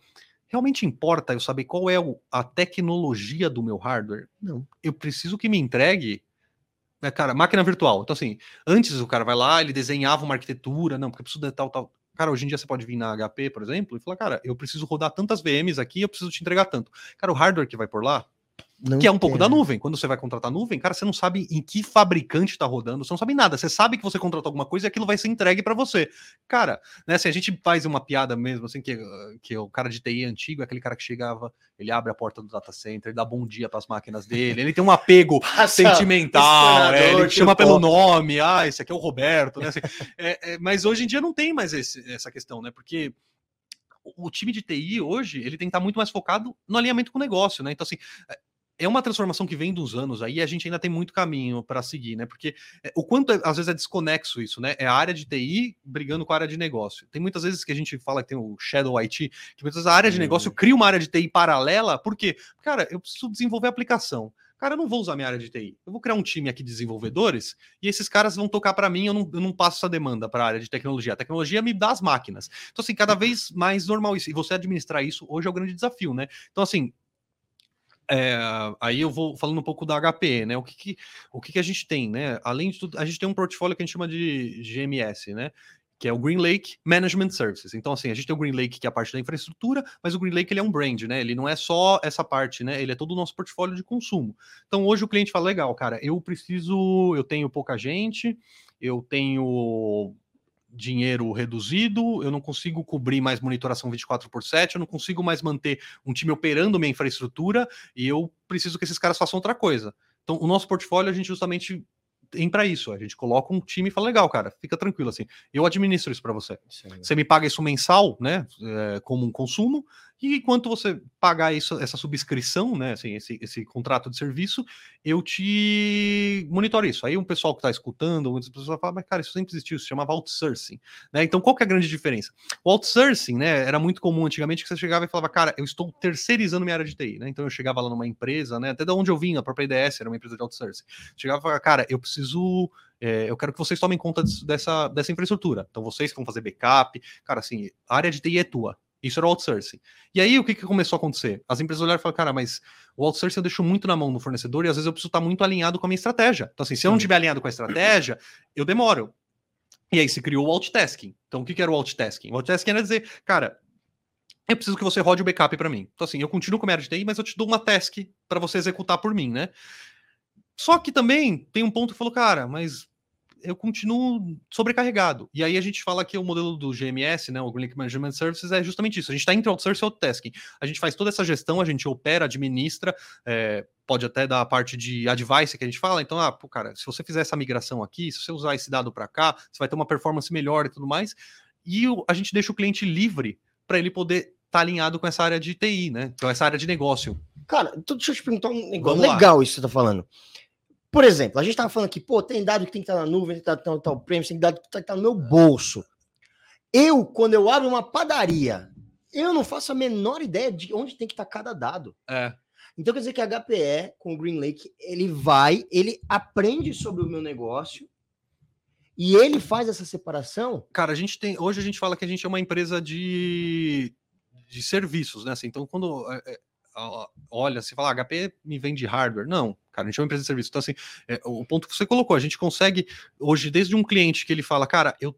realmente importa eu saber qual é a tecnologia do meu hardware? Não. Eu preciso que me entregue, né, cara, máquina virtual. Então, assim, antes o cara vai lá, ele desenhava uma arquitetura, não, porque eu preciso de tal, tal. Cara, hoje em dia você pode vir na HP, por exemplo, e falar, cara, eu preciso rodar tantas VMs aqui, eu preciso te entregar tanto. Cara, o hardware que vai por lá, Não que é um pouco da nuvem. Quando você vai contratar nuvem, cara, você não sabe em que fabricante está rodando, você não sabe nada. Você sabe que você contratou alguma coisa e aquilo vai ser entregue para você. Cara, né, assim, a gente faz uma piada mesmo, assim, que, que o cara de TI antigo é aquele cara que chegava, ele abre a porta do data center, dá bom dia para as máquinas dele, ele tem um apego sentimental, é, ele chama pelo nome, ah, esse aqui é o Roberto, né? assim, é, é, mas hoje em dia não tem mais esse- essa questão, né? Porque o o time de TI hoje ele tem que estar muito mais focado no alinhamento com o negócio, né? Então, assim, é- uma transformação que vem dos anos aí, e a gente ainda tem muito caminho para seguir, né? Porque é, o quanto é- às vezes é desconexo isso, né? É a área de TI brigando com a área de negócio. Tem muitas vezes que a gente fala que tem o Shadow IT, que muitas vezes a área de negócio cria uma área de TI paralela, por quê? Cara, eu preciso desenvolver aplicação. Cara, eu não vou usar minha área de TI. Eu vou criar um time aqui de desenvolvedores e esses caras vão tocar para mim. Eu não, eu não passo essa demanda para a área de tecnologia. A tecnologia me dá as máquinas. Então, assim, cada vez mais normal isso. E você administrar isso hoje é o grande desafio, né? Então, assim, é, aí eu vou falando um pouco da HPE, né? O que, que- o que, que a gente tem, né? Além de tudo, a gente tem um portfólio que a gente chama de GMS, né? Que é o Green Lake Management Services. Então, assim, a gente tem o Green Lake, que é a parte da infraestrutura, mas o Green Lake ele é um brand, né? Ele não é só essa parte, né? Ele é todo o nosso portfólio de consumo. Então, hoje o cliente fala: legal, cara, eu preciso, eu tenho pouca gente, eu tenho dinheiro reduzido, eu não consigo cobrir mais monitoração 24 por 7, eu não consigo mais manter um time operando minha infraestrutura e eu preciso que esses caras façam outra coisa. Então, o nosso portfólio, a gente justamente tem para isso. A gente coloca um time e fala, legal, cara, fica tranquilo assim. Eu administro isso para você. Sim. Você me paga isso mensal, né? É, como um consumo, e enquanto você pagar isso, essa subscrição, né, assim, esse, esse contrato de serviço, eu te monitoro isso. Aí um pessoal que está escutando, muitas pessoas falam, mas cara, isso sempre existiu, isso se chamava outsourcing. Né? Então, qual que é a grande diferença? O outsourcing, né, era muito comum antigamente que você chegava e falava, cara, eu estou terceirizando minha área de TI, né? Então eu chegava lá numa empresa, né, até da onde eu vim, a própria IDS era uma empresa de outsourcing. Chegava e falava, cara, eu preciso é, eu quero que vocês tomem conta dessa, dessa infraestrutura. Então, vocês vão fazer backup, cara, assim, a área de TI é tua. Isso era o outsourcing. E aí, o que, que começou a acontecer? As empresas olharam e falaram, cara, mas o outsourcing eu deixo muito na mão do fornecedor e às vezes eu preciso estar muito alinhado com a minha estratégia. Então, assim, se eu não estiver alinhado com a estratégia, eu demoro. E aí se criou o alt-tasking. Então, o que, que era o alt-tasking? O alt-tasking era dizer, cara, eu preciso que você rode o backup para mim. Então, assim, eu continuo com área de TI, mas eu te dou uma task para você executar por mim, né? Só que também tem um ponto que falou, cara, mas eu continuo sobrecarregado. E aí a gente fala que o modelo do GMS, né, o Green Lake Management Services, é justamente isso. A gente está entre outsourcing e outtasking. A gente faz toda essa gestão, a gente opera, administra, é, pode até dar a parte de advice que a gente fala. Então, ah, pô, cara, se você fizer essa migração aqui, se você usar esse dado para cá, você vai ter uma performance melhor e tudo mais. E o, a gente deixa o cliente livre para ele poder estar tá alinhado com essa área de TI, né? Com essa área de negócio. Cara, então deixa eu te perguntar um negócio legal isso que você tá falando. Por exemplo, a gente estava falando aqui, pô, tem dado que tem que estar na nuvem, tem que estar tal prêmio, tem dado que tem que estar no meu bolso. Eu, quando eu abro uma padaria, eu não faço a menor ideia de onde tem que estar cada dado. É. Então quer dizer que a HPE com o Green Lake, ele vai, ele aprende sobre o meu negócio e ele faz essa separação. Cara, a gente tem, hoje a gente fala que a gente é uma empresa de, de serviços, né? Assim, então quando é, é olha, se fala, HP me vende hardware. Não, cara, a gente é uma empresa de serviço. Então, assim, é, o ponto que você colocou, a gente consegue, hoje, desde um cliente que ele fala, cara, eu.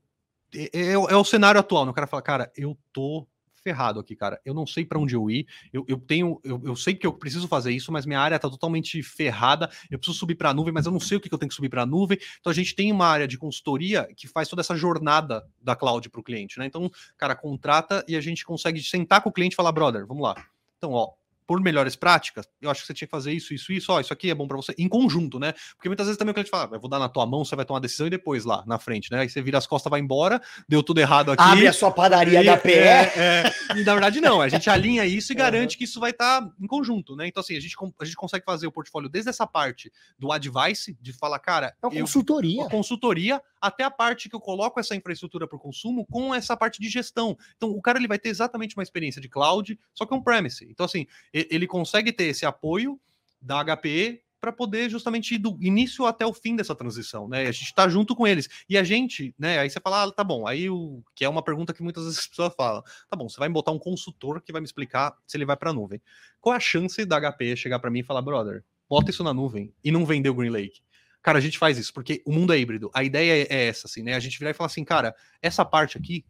É, é, é o cenário atual, né? O cara fala, cara, eu tô ferrado aqui, cara. Eu não sei para onde eu ir. Eu, eu tenho, eu, eu, sei que eu preciso fazer isso, mas minha área tá totalmente ferrada. Eu preciso subir para a nuvem, mas eu não sei o que, que eu tenho que subir para a nuvem. Então a gente tem uma área de consultoria que faz toda essa jornada da cloud para o cliente, né? Então, cara, contrata e a gente consegue sentar com o cliente e falar, brother, vamos lá. Então, ó, por melhores práticas, eu acho que você tinha que fazer isso, isso, isso, ó, isso aqui é bom para você, em conjunto, né? Porque muitas vezes também o cliente fala, ah, eu vou dar na tua mão, você vai tomar uma decisão e depois lá na frente, né? Aí você vira as costas, vai embora, deu tudo errado aqui. Abre a sua padaria e, HPE. É, é, e na verdade não, a gente alinha isso e garante uhum. que isso vai estar tá em conjunto, né? Então assim, a gente, a gente consegue fazer o portfólio desde essa parte do advice, de falar, cara... É uma consultoria. Uma consultoria, até a parte que eu coloco essa infraestrutura para o consumo com essa parte de gestão. Então o cara ele vai ter exatamente uma experiência de cloud, só que on-premise. Então assim, ele consegue ter esse apoio da HPE para poder justamente ir do início até o fim dessa transição, né? A gente está junto com eles. E a gente, né? Aí você fala, ah, tá bom. Aí o que é uma pergunta que muitas vezes as pessoas falam, tá bom, você vai botar um consultor que vai me explicar se ele vai para a nuvem. Qual é a chance da HPE chegar para mim e falar, brother, bota isso na nuvem e não vender o Green Lake? Cara, a gente faz isso porque o mundo é híbrido. A ideia é essa, assim, né? A gente virar e falar assim, cara, essa parte aqui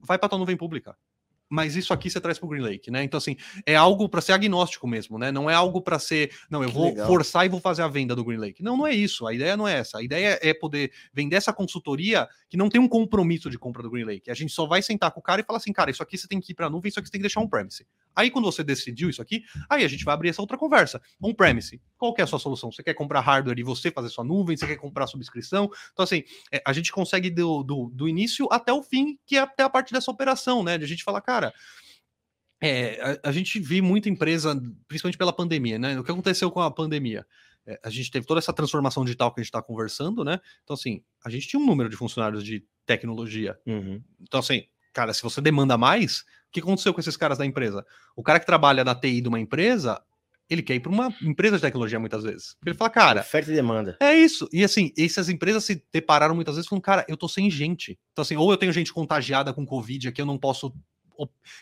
vai para tua nuvem pública mas isso aqui você traz para o Green Lake, né? Então, assim, é algo para ser agnóstico mesmo, né? Não é algo para ser, não, eu que vou legal. forçar e vou fazer a venda do Green Lake. Não, não é isso. A ideia não é essa. A ideia é poder vender essa consultoria que não tem um compromisso de compra do Green Lake. A gente só vai sentar com o cara e falar assim, cara, isso aqui você tem que ir para a nuvem, isso aqui você tem que deixar on-premise. Aí, quando você decidiu isso aqui, aí a gente vai abrir essa outra conversa. On-premise, qual que é a sua solução? Você quer comprar hardware e você fazer sua nuvem? Você quer comprar subscrição? Então, assim, é, a gente consegue do, do, do início até o fim, que é até a parte dessa operação, né? De a gente falar, cara. É, a, a, gente viu muita empresa, principalmente pela pandemia, né? O que aconteceu com a pandemia? É, a gente teve toda essa transformação digital que a gente está conversando, né? Então, assim, a gente tinha um número de funcionários de tecnologia. Uhum. Então, assim, cara, se você demanda mais, o que aconteceu com esses caras da empresa? O cara que trabalha na TI de uma empresa, ele quer ir para uma empresa de tecnologia muitas vezes. Ele fala, cara. Oferta e demanda. É isso. E assim, essas empresas se depararam muitas vezes com, cara, eu tô sem gente. Então, assim, ou eu tenho gente contagiada com Covid aqui, eu não posso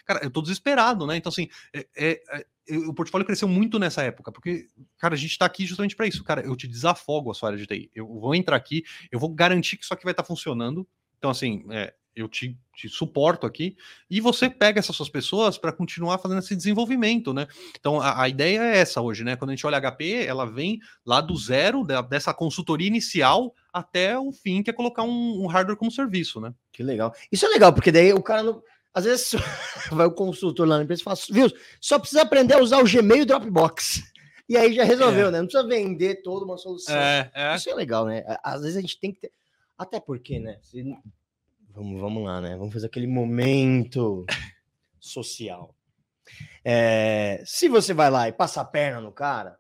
Cara, eu tô desesperado, né? Então, assim, é, é, é, o portfólio cresceu muito nessa época, porque, cara, a gente tá aqui justamente para isso. Cara, eu te desafogo a sua área de TI. Eu vou entrar aqui, eu vou garantir que isso aqui vai estar tá funcionando. Então, assim, é, eu te, te, suporto aqui, e você pega essas suas pessoas para continuar fazendo esse desenvolvimento, né? Então a, a, ideia é essa hoje, né? Quando a gente olha HP, ela vem lá do zero, da, dessa consultoria inicial até o fim, que é colocar um, um, hardware como serviço, né? Que legal. Isso é legal, porque daí o cara não. Às vezes vai o consultor lá na empresa e fala, viu, só precisa aprender a usar o Gmail e Dropbox. E aí já resolveu, é. né? Não precisa vender toda uma solução. É, é. Isso é legal, né? Às vezes a gente tem que ter. Até porque, né? Se Vamos, vamos lá, né? Vamos fazer aquele momento social. É, se você vai lá e passa a perna no cara,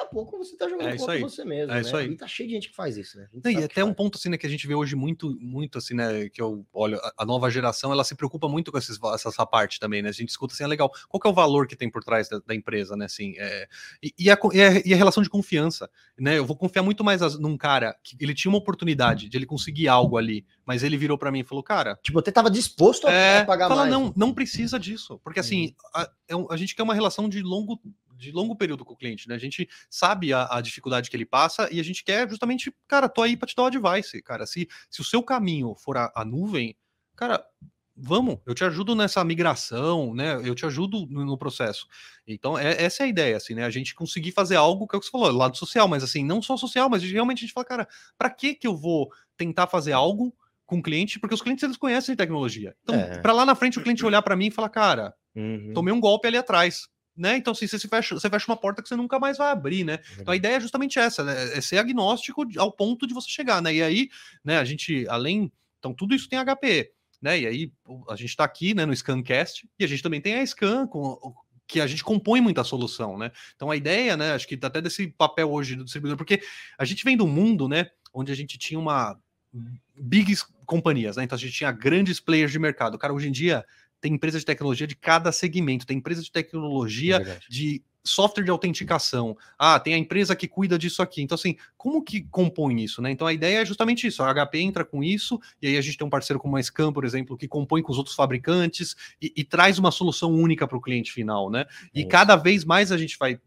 a pouco você tá jogando é contra aí. você mesmo. É né? isso aí. E tá cheio de gente que faz isso, né? E até um ponto assim, né, que a gente vê hoje muito, muito assim, né? Que eu olho, a nova geração ela se preocupa muito com esses, essa parte também, né? A gente escuta assim, é legal, qual que é o valor que tem por trás da, da empresa, né? Assim, é, e, e, a, e, a, e, a, relação de confiança, né? Eu vou confiar muito mais num cara que ele tinha uma oportunidade de ele conseguir algo ali, mas ele virou para mim e falou, cara. Tipo, você tava disposto a, é, pagar fala, mais. Não, não precisa disso. Porque assim, uhum. a, é a gente quer uma relação de longo de longo período com o cliente, né? A gente sabe a, a, dificuldade que ele passa e a gente quer justamente, cara, tô aí para te dar o advice, cara. Se, se o seu caminho for a, a, nuvem, cara, vamos, eu te ajudo nessa migração, né? Eu te ajudo no, processo. Então, é, essa é a ideia, assim, né? A gente conseguir fazer algo que é o que você falou, lado social, mas assim, não só social, mas realmente a gente fala, cara, para que que eu vou tentar fazer algo com o cliente? Porque os clientes eles conhecem tecnologia. Então, é. para lá na frente o cliente olhar para mim e falar, cara, uhum. tomei um golpe ali atrás né? Então, assim, você, fecha, você fecha uma porta que você nunca mais vai abrir, né? Então a ideia é justamente essa, né? É ser agnóstico ao ponto de você chegar, né? E aí, né, a gente, além. Então, tudo isso tem HP, né? E aí a gente está aqui né, no Scancast e a gente também tem a Scan com, que a gente compõe muita solução, né? Então a ideia, né, acho que até desse papel hoje do distribuidor, porque a gente vem do mundo, né, onde a gente tinha uma big companhias, né? Então a gente tinha grandes players de mercado. Cara, hoje em dia tem empresa de tecnologia de cada segmento, tem empresa de tecnologia é de software de autenticação. Ah, tem a empresa que cuida disso aqui. Então, assim, como que compõe isso, né? Então, a ideia é justamente isso. A HP entra com isso, e aí a gente tem um parceiro como a Scam, por exemplo, que compõe com os outros fabricantes e, e traz uma solução única para o cliente final, né? E é cada vez mais a gente vai,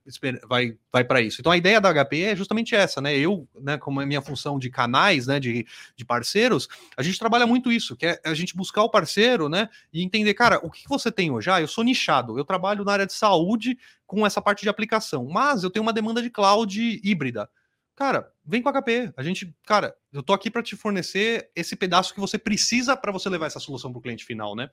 vai, vai para isso. Então, a ideia da HP é justamente essa, né? Eu, né, como é minha função de canais, né, de, de parceiros, a gente trabalha muito isso, que é a gente buscar o parceiro, né, e entender, cara, o que você tem hoje? Ah, eu sou nichado, eu trabalho na área de saúde, com essa parte de aplicação. Mas eu tenho uma demanda de cloud híbrida. Cara, vem com a HP. A gente, cara, eu tô aqui para te fornecer esse pedaço que você precisa para você levar essa solução para o cliente final, né?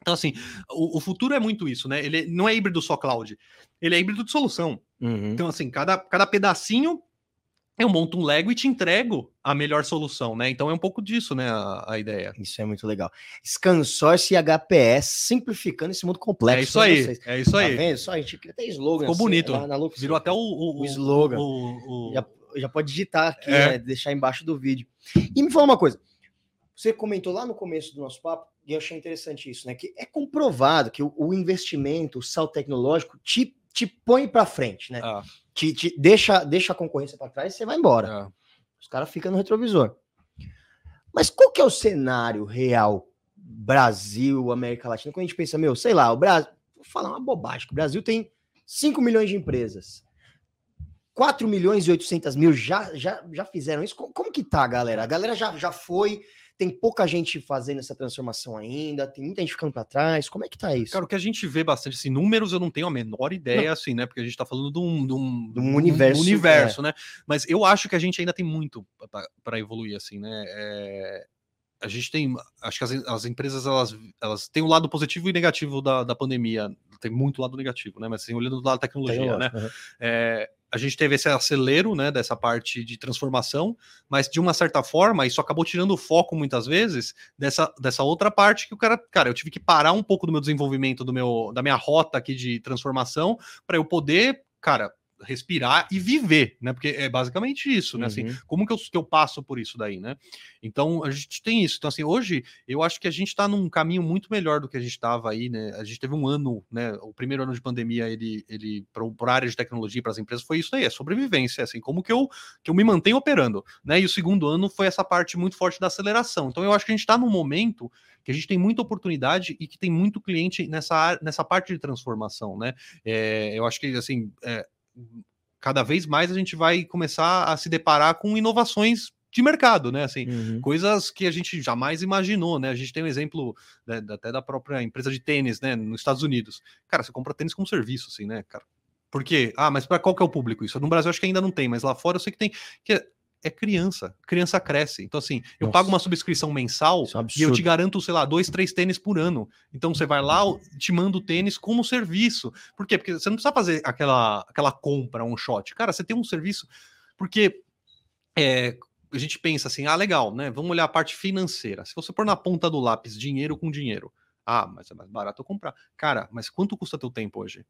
Então, assim, o, o, futuro é muito isso, né? Ele não é híbrido só cloud, ele é híbrido de solução. Uhum. Então, assim, cada, cada pedacinho eu monto um Lego e te entrego a melhor solução, né? Então é um pouco disso, né, a, a ideia. Isso é muito legal. ScanSource e HPS simplificando esse mundo complexo. É isso aí, é isso tá aí. Vendo? Só a gente cria até slogan. Ficou assim, bonito. Na, na Virou até o, o, o slogan. O, já, já, pode digitar aqui, é. né, deixar embaixo do vídeo. E me fala uma coisa. Você comentou lá no começo do nosso papo, e eu achei interessante isso, né? Que é comprovado que o, o investimento, o salto tecnológico, te, te põe para frente, né? Ah te, te deixa, deixa a concorrência para trás e você vai embora. É. Os caras ficam no retrovisor. Mas qual que é o cenário real Brasil, América Latina? Quando a gente pensa, meu, sei lá, o Brasil, vou falar uma bobagem, o Brasil tem 5 milhões de empresas. 4 milhões e 800 mil já, já, já fizeram isso. Como, como que tá, galera? A galera já, já foi, tem pouca gente fazendo essa transformação ainda, tem muita gente ficando para trás. Como é que tá isso? Cara, o que a gente vê bastante, assim, números eu não tenho a menor ideia, não. assim, né? Porque a gente tá falando de um, de um, de um universo, universo é. né? Mas eu acho que a gente ainda tem muito para evoluir, assim, né? É, a gente tem, acho que as, as, empresas elas, elas têm o um lado positivo e negativo da, da pandemia. Tem muito lado negativo, né? Mas assim, olhando do lado da tecnologia, né? Uhum. É, a gente teve esse acelero, né, dessa parte de transformação, mas de uma certa forma isso acabou tirando o foco muitas vezes dessa, dessa outra parte que o cara, cara, eu tive que parar um pouco do meu desenvolvimento, do meu, da minha rota aqui de transformação para eu poder, cara, respirar e viver, né? Porque é basicamente isso, né? Assim, uhum. Assim, como que eu, que eu passo por isso daí, né? Então a gente tem isso. Então, assim, hoje eu acho que a gente está num caminho muito melhor do que a gente estava aí, né? A gente teve um ano, né? O primeiro ano de pandemia, ele, ele para a área de tecnologia, para as empresas, foi isso aí, é sobrevivência, assim, como que eu, que eu me mantenho operando, né? E o segundo ano foi essa parte muito forte da aceleração. Então eu acho que a gente está num momento que a gente tem muita oportunidade e que tem muito cliente nessa, nessa parte de transformação, né? É, eu acho que, assim, é, cada vez mais a gente vai começar a se deparar com inovações de mercado, né? Assim, uhum. coisas que a gente jamais imaginou, né? A gente tem um exemplo né, até da própria empresa de tênis, né? Nos Estados Unidos. Cara, você compra tênis como serviço, assim, né, cara? Por quê? Ah, mas para qual que é o público isso? No Brasil acho que ainda não tem, mas lá fora eu sei que tem. Que é, criança. Criança cresce. Então, assim, eu Nossa. pago uma subscrição mensal é e eu te garanto, sei lá, dois, três tênis por ano. Então, você vai lá, te manda o tênis como serviço. Por quê? Porque você não precisa fazer aquela, aquela compra, um shot. Cara, você tem um serviço. Porque é, a gente pensa assim, ah, legal, né? Vamos olhar a parte financeira. Se você pôr na ponta do lápis dinheiro com dinheiro, ah, mas é mais barato eu comprar. Cara, mas quanto custa teu tempo hoje?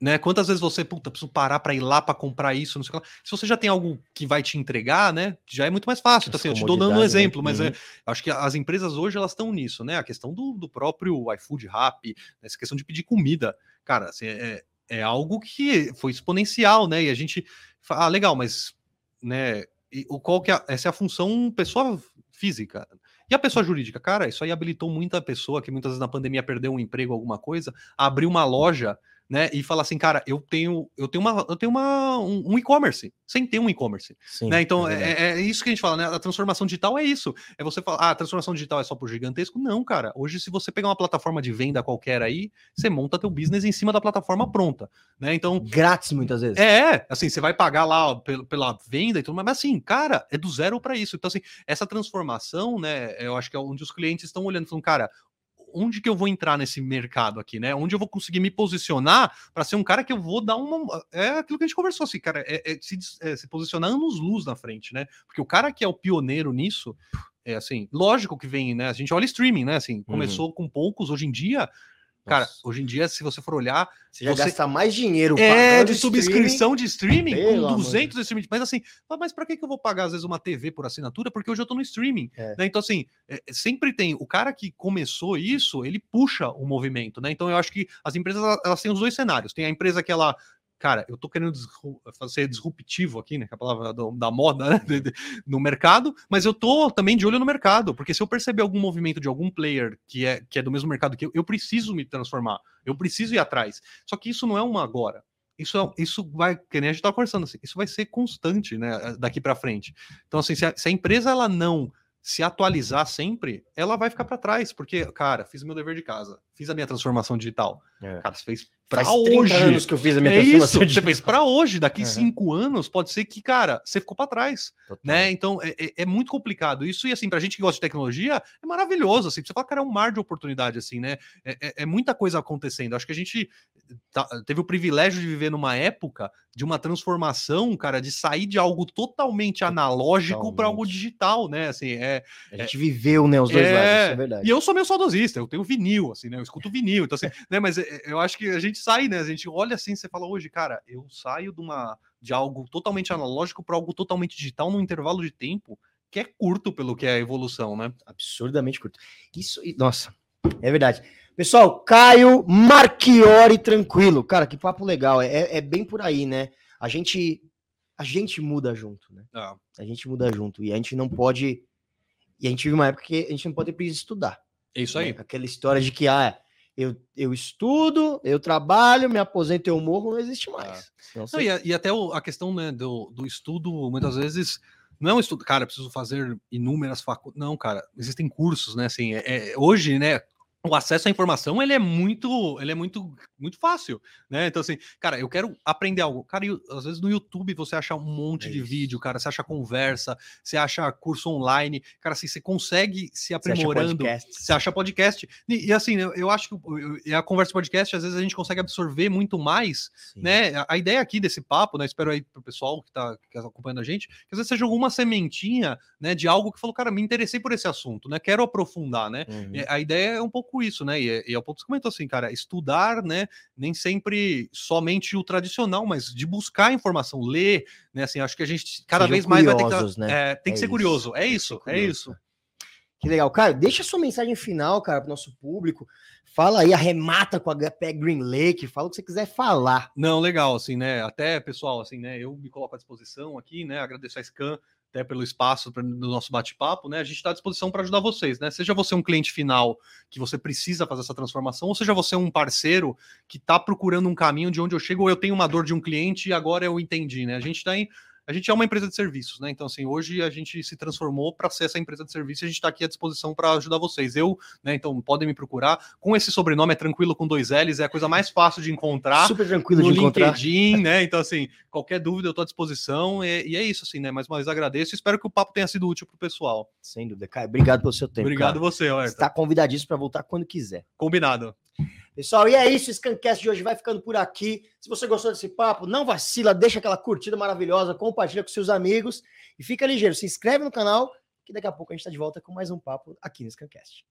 Né? Quantas vezes você, puta, preciso parar para ir lá para comprar isso, não sei o que lá. Se você já tem algo que vai te entregar, né? Já é muito mais fácil. Então, assim, eu te dou dando um né? exemplo, né? mas é, uhum. acho que as empresas hoje elas estão nisso, né? A questão do, do próprio iFood Rap, essa questão de pedir comida. Cara, assim, é, é algo que foi exponencial, né? E a gente fala, ah, legal, mas né, e, o, qual que é, essa é a função pessoa física. E a pessoa jurídica, cara, isso aí habilitou muita pessoa que muitas vezes na pandemia perdeu um emprego, alguma coisa, a abrir uma loja né? E falar assim, cara, eu tenho, eu tenho uma, eu tenho uma, um, um e-commerce, sem ter um e-commerce. Né? Então, é, é, é, isso que a gente fala, né? A transformação digital é isso. É você falar, ah, a transformação digital é só por gigantesco? Não, cara. Hoje, se você pegar uma plataforma de venda qualquer aí, você monta teu business em cima da plataforma pronta. Né? Então. Grátis, muitas vezes. É, assim, você vai pagar lá pela, pela venda e tudo, mas assim, cara, é do zero para isso. Então, assim, essa transformação, né? Eu acho que é onde os clientes estão olhando, falando, cara, onde que eu vou entrar nesse mercado aqui, né? Onde eu vou conseguir me posicionar para ser um cara que eu vou dar uma. É aquilo que a gente conversou, assim, cara, é, é, se, é se posicionar anos luz na frente, né? Porque o cara que é o pioneiro nisso, é assim, lógico que vem, né? A gente olha streaming, né? Assim, uhum. começou uhum. com poucos, hoje em dia Cara, hoje em dia, se você for olhar. Você já você... gasta mais dinheiro É, de subscrição de streaming com 200 de streaming. Mas assim, mas para que eu vou pagar às vezes uma TV por assinatura? Porque hoje eu tô no streaming. É. Né? Então, assim, é, sempre tem. O cara que começou isso, ele puxa o movimento, né? Então, eu acho que as empresas elas têm os dois cenários. Tem a empresa que ela cara, eu tô querendo ser disruptivo aqui, né? Que é a palavra do, da moda né? no mercado, mas eu tô também de olho no mercado, porque se eu perceber algum movimento de algum player que é, que é do mesmo mercado que eu, eu preciso me transformar, eu preciso ir atrás. Só que isso não é uma agora. Isso, é, isso vai, que nem a gente tá conversando, assim, isso vai ser constante, né? Daqui para frente. Então, assim, se a, se a empresa ela não se atualizar sempre, ela vai ficar para trás, porque, cara, fiz meu dever de casa, fiz a minha transformação digital. É. Cara, você fez para hoje. anos que eu fiz a minha é transformação isso, digital. Você fez para hoje, daqui uhum. cinco anos, pode ser que, cara, você ficou para trás, Total. né? Então é, é, é, muito complicado isso e assim para gente que gosta de tecnologia é maravilhoso, assim. Você fala, cara, é um mar de oportunidade, assim, né? É, é, é muita coisa acontecendo. Acho que a gente tá, teve o privilégio de viver numa época de uma transformação, cara, de sair de algo totalmente analógico para algo digital, né? Assim, é, a gente viveu, né, os dois é, lados, isso é verdade. E eu sou meio saudosista, eu tenho vinil, assim, né? Eu escuto vinil, então assim, né, mas é, eu acho que a gente sai, né? A gente olha assim, você fala hoje, cara, eu saio de uma de algo totalmente analógico para algo totalmente digital num intervalo de tempo que é curto pelo que é a evolução, né? Absurdamente curto. Isso, nossa, é verdade. Pessoal, Caio Marchiori tranquilo. Cara, que papo legal. É, é bem por aí, né? A gente a gente muda junto, né? Ah. A gente muda junto e a gente não pode e a gente vive uma época que a gente não pode precisar estudar. É isso aí. Né? Aquela história de que ah, eu, eu estudo, eu trabalho, me aposento, eu morro, não existe mais. Ah. Não, e, e, até o, a questão né, do, do estudo, muitas vezes não é um estudo, cara, preciso fazer inúmeras faculdades. Não, cara, existem cursos, né? Assim, é, é, hoje, né? O acesso à informação ele é muito ele é muito muito fácil né então assim cara eu quero aprender algo cara eu, às vezes no YouTube você acha um monte é de vídeo cara você acha conversa você acha curso online cara assim você consegue se aprimorando você acha podcast, você acha podcast. E, e, assim eu, eu acho que a conversa podcast às vezes a gente consegue absorver muito mais Sim. né a, a, ideia aqui desse papo né espero aí pro pessoal que tá, que tá acompanhando a gente que às vezes você jogou uma sementinha né de algo que falou cara me interessei por esse assunto né quero aprofundar né uhum. a ideia é um pouco isso, né? E, e é o ponto que você comentou assim, cara, estudar, né? Nem sempre somente o tradicional, mas de buscar informação, ler, né? Assim, acho que a gente cada Sejam vez mais vai ter que, né? é, tem é que ser isso. curioso. É isso, é isso. Que legal. Cara, deixa sua mensagem final, cara, para o nosso público. Fala aí, arremata com a HP Green Lake, fala o que você quiser falar. Não, legal, assim, né? Até, pessoal, assim, né? Eu me coloco à disposição aqui, né? Agradeço a Scan até pelo espaço do nosso bate-papo, né? A gente está à disposição para ajudar vocês, né? Seja você um cliente final que você precisa fazer essa transformação, ou seja você um parceiro que está procurando um caminho de onde eu chego, ou eu tenho uma dor de um cliente e agora eu entendi, né? A gente está em a gente é uma empresa de serviços, né? Então, assim, hoje a gente se transformou para ser essa empresa de serviços e a gente está aqui à disposição para ajudar vocês. Eu, né? Então, podem me procurar. Com esse sobrenome é tranquilo com dois L's, é a coisa mais fácil de encontrar. Super tranquilo no de encontrar. LinkedIn, né? Então, assim, qualquer dúvida eu estou à disposição. E, e, é isso, assim, né? Mais uma vez agradeço. Espero que o papo tenha sido útil para o pessoal. Sem dúvida, Caio. Obrigado pelo seu tempo. Obrigado cara. você, Alerta. Está convidadíssimo para voltar quando quiser. Combinado. Pessoal, e é isso, o Scancast de hoje vai ficando por aqui. Se você gostou desse papo, não vacila, deixa aquela curtida maravilhosa, compartilha com seus amigos e fica ligeiro, se inscreve no canal que daqui a pouco a gente está de volta com mais um papo aqui no Scancast.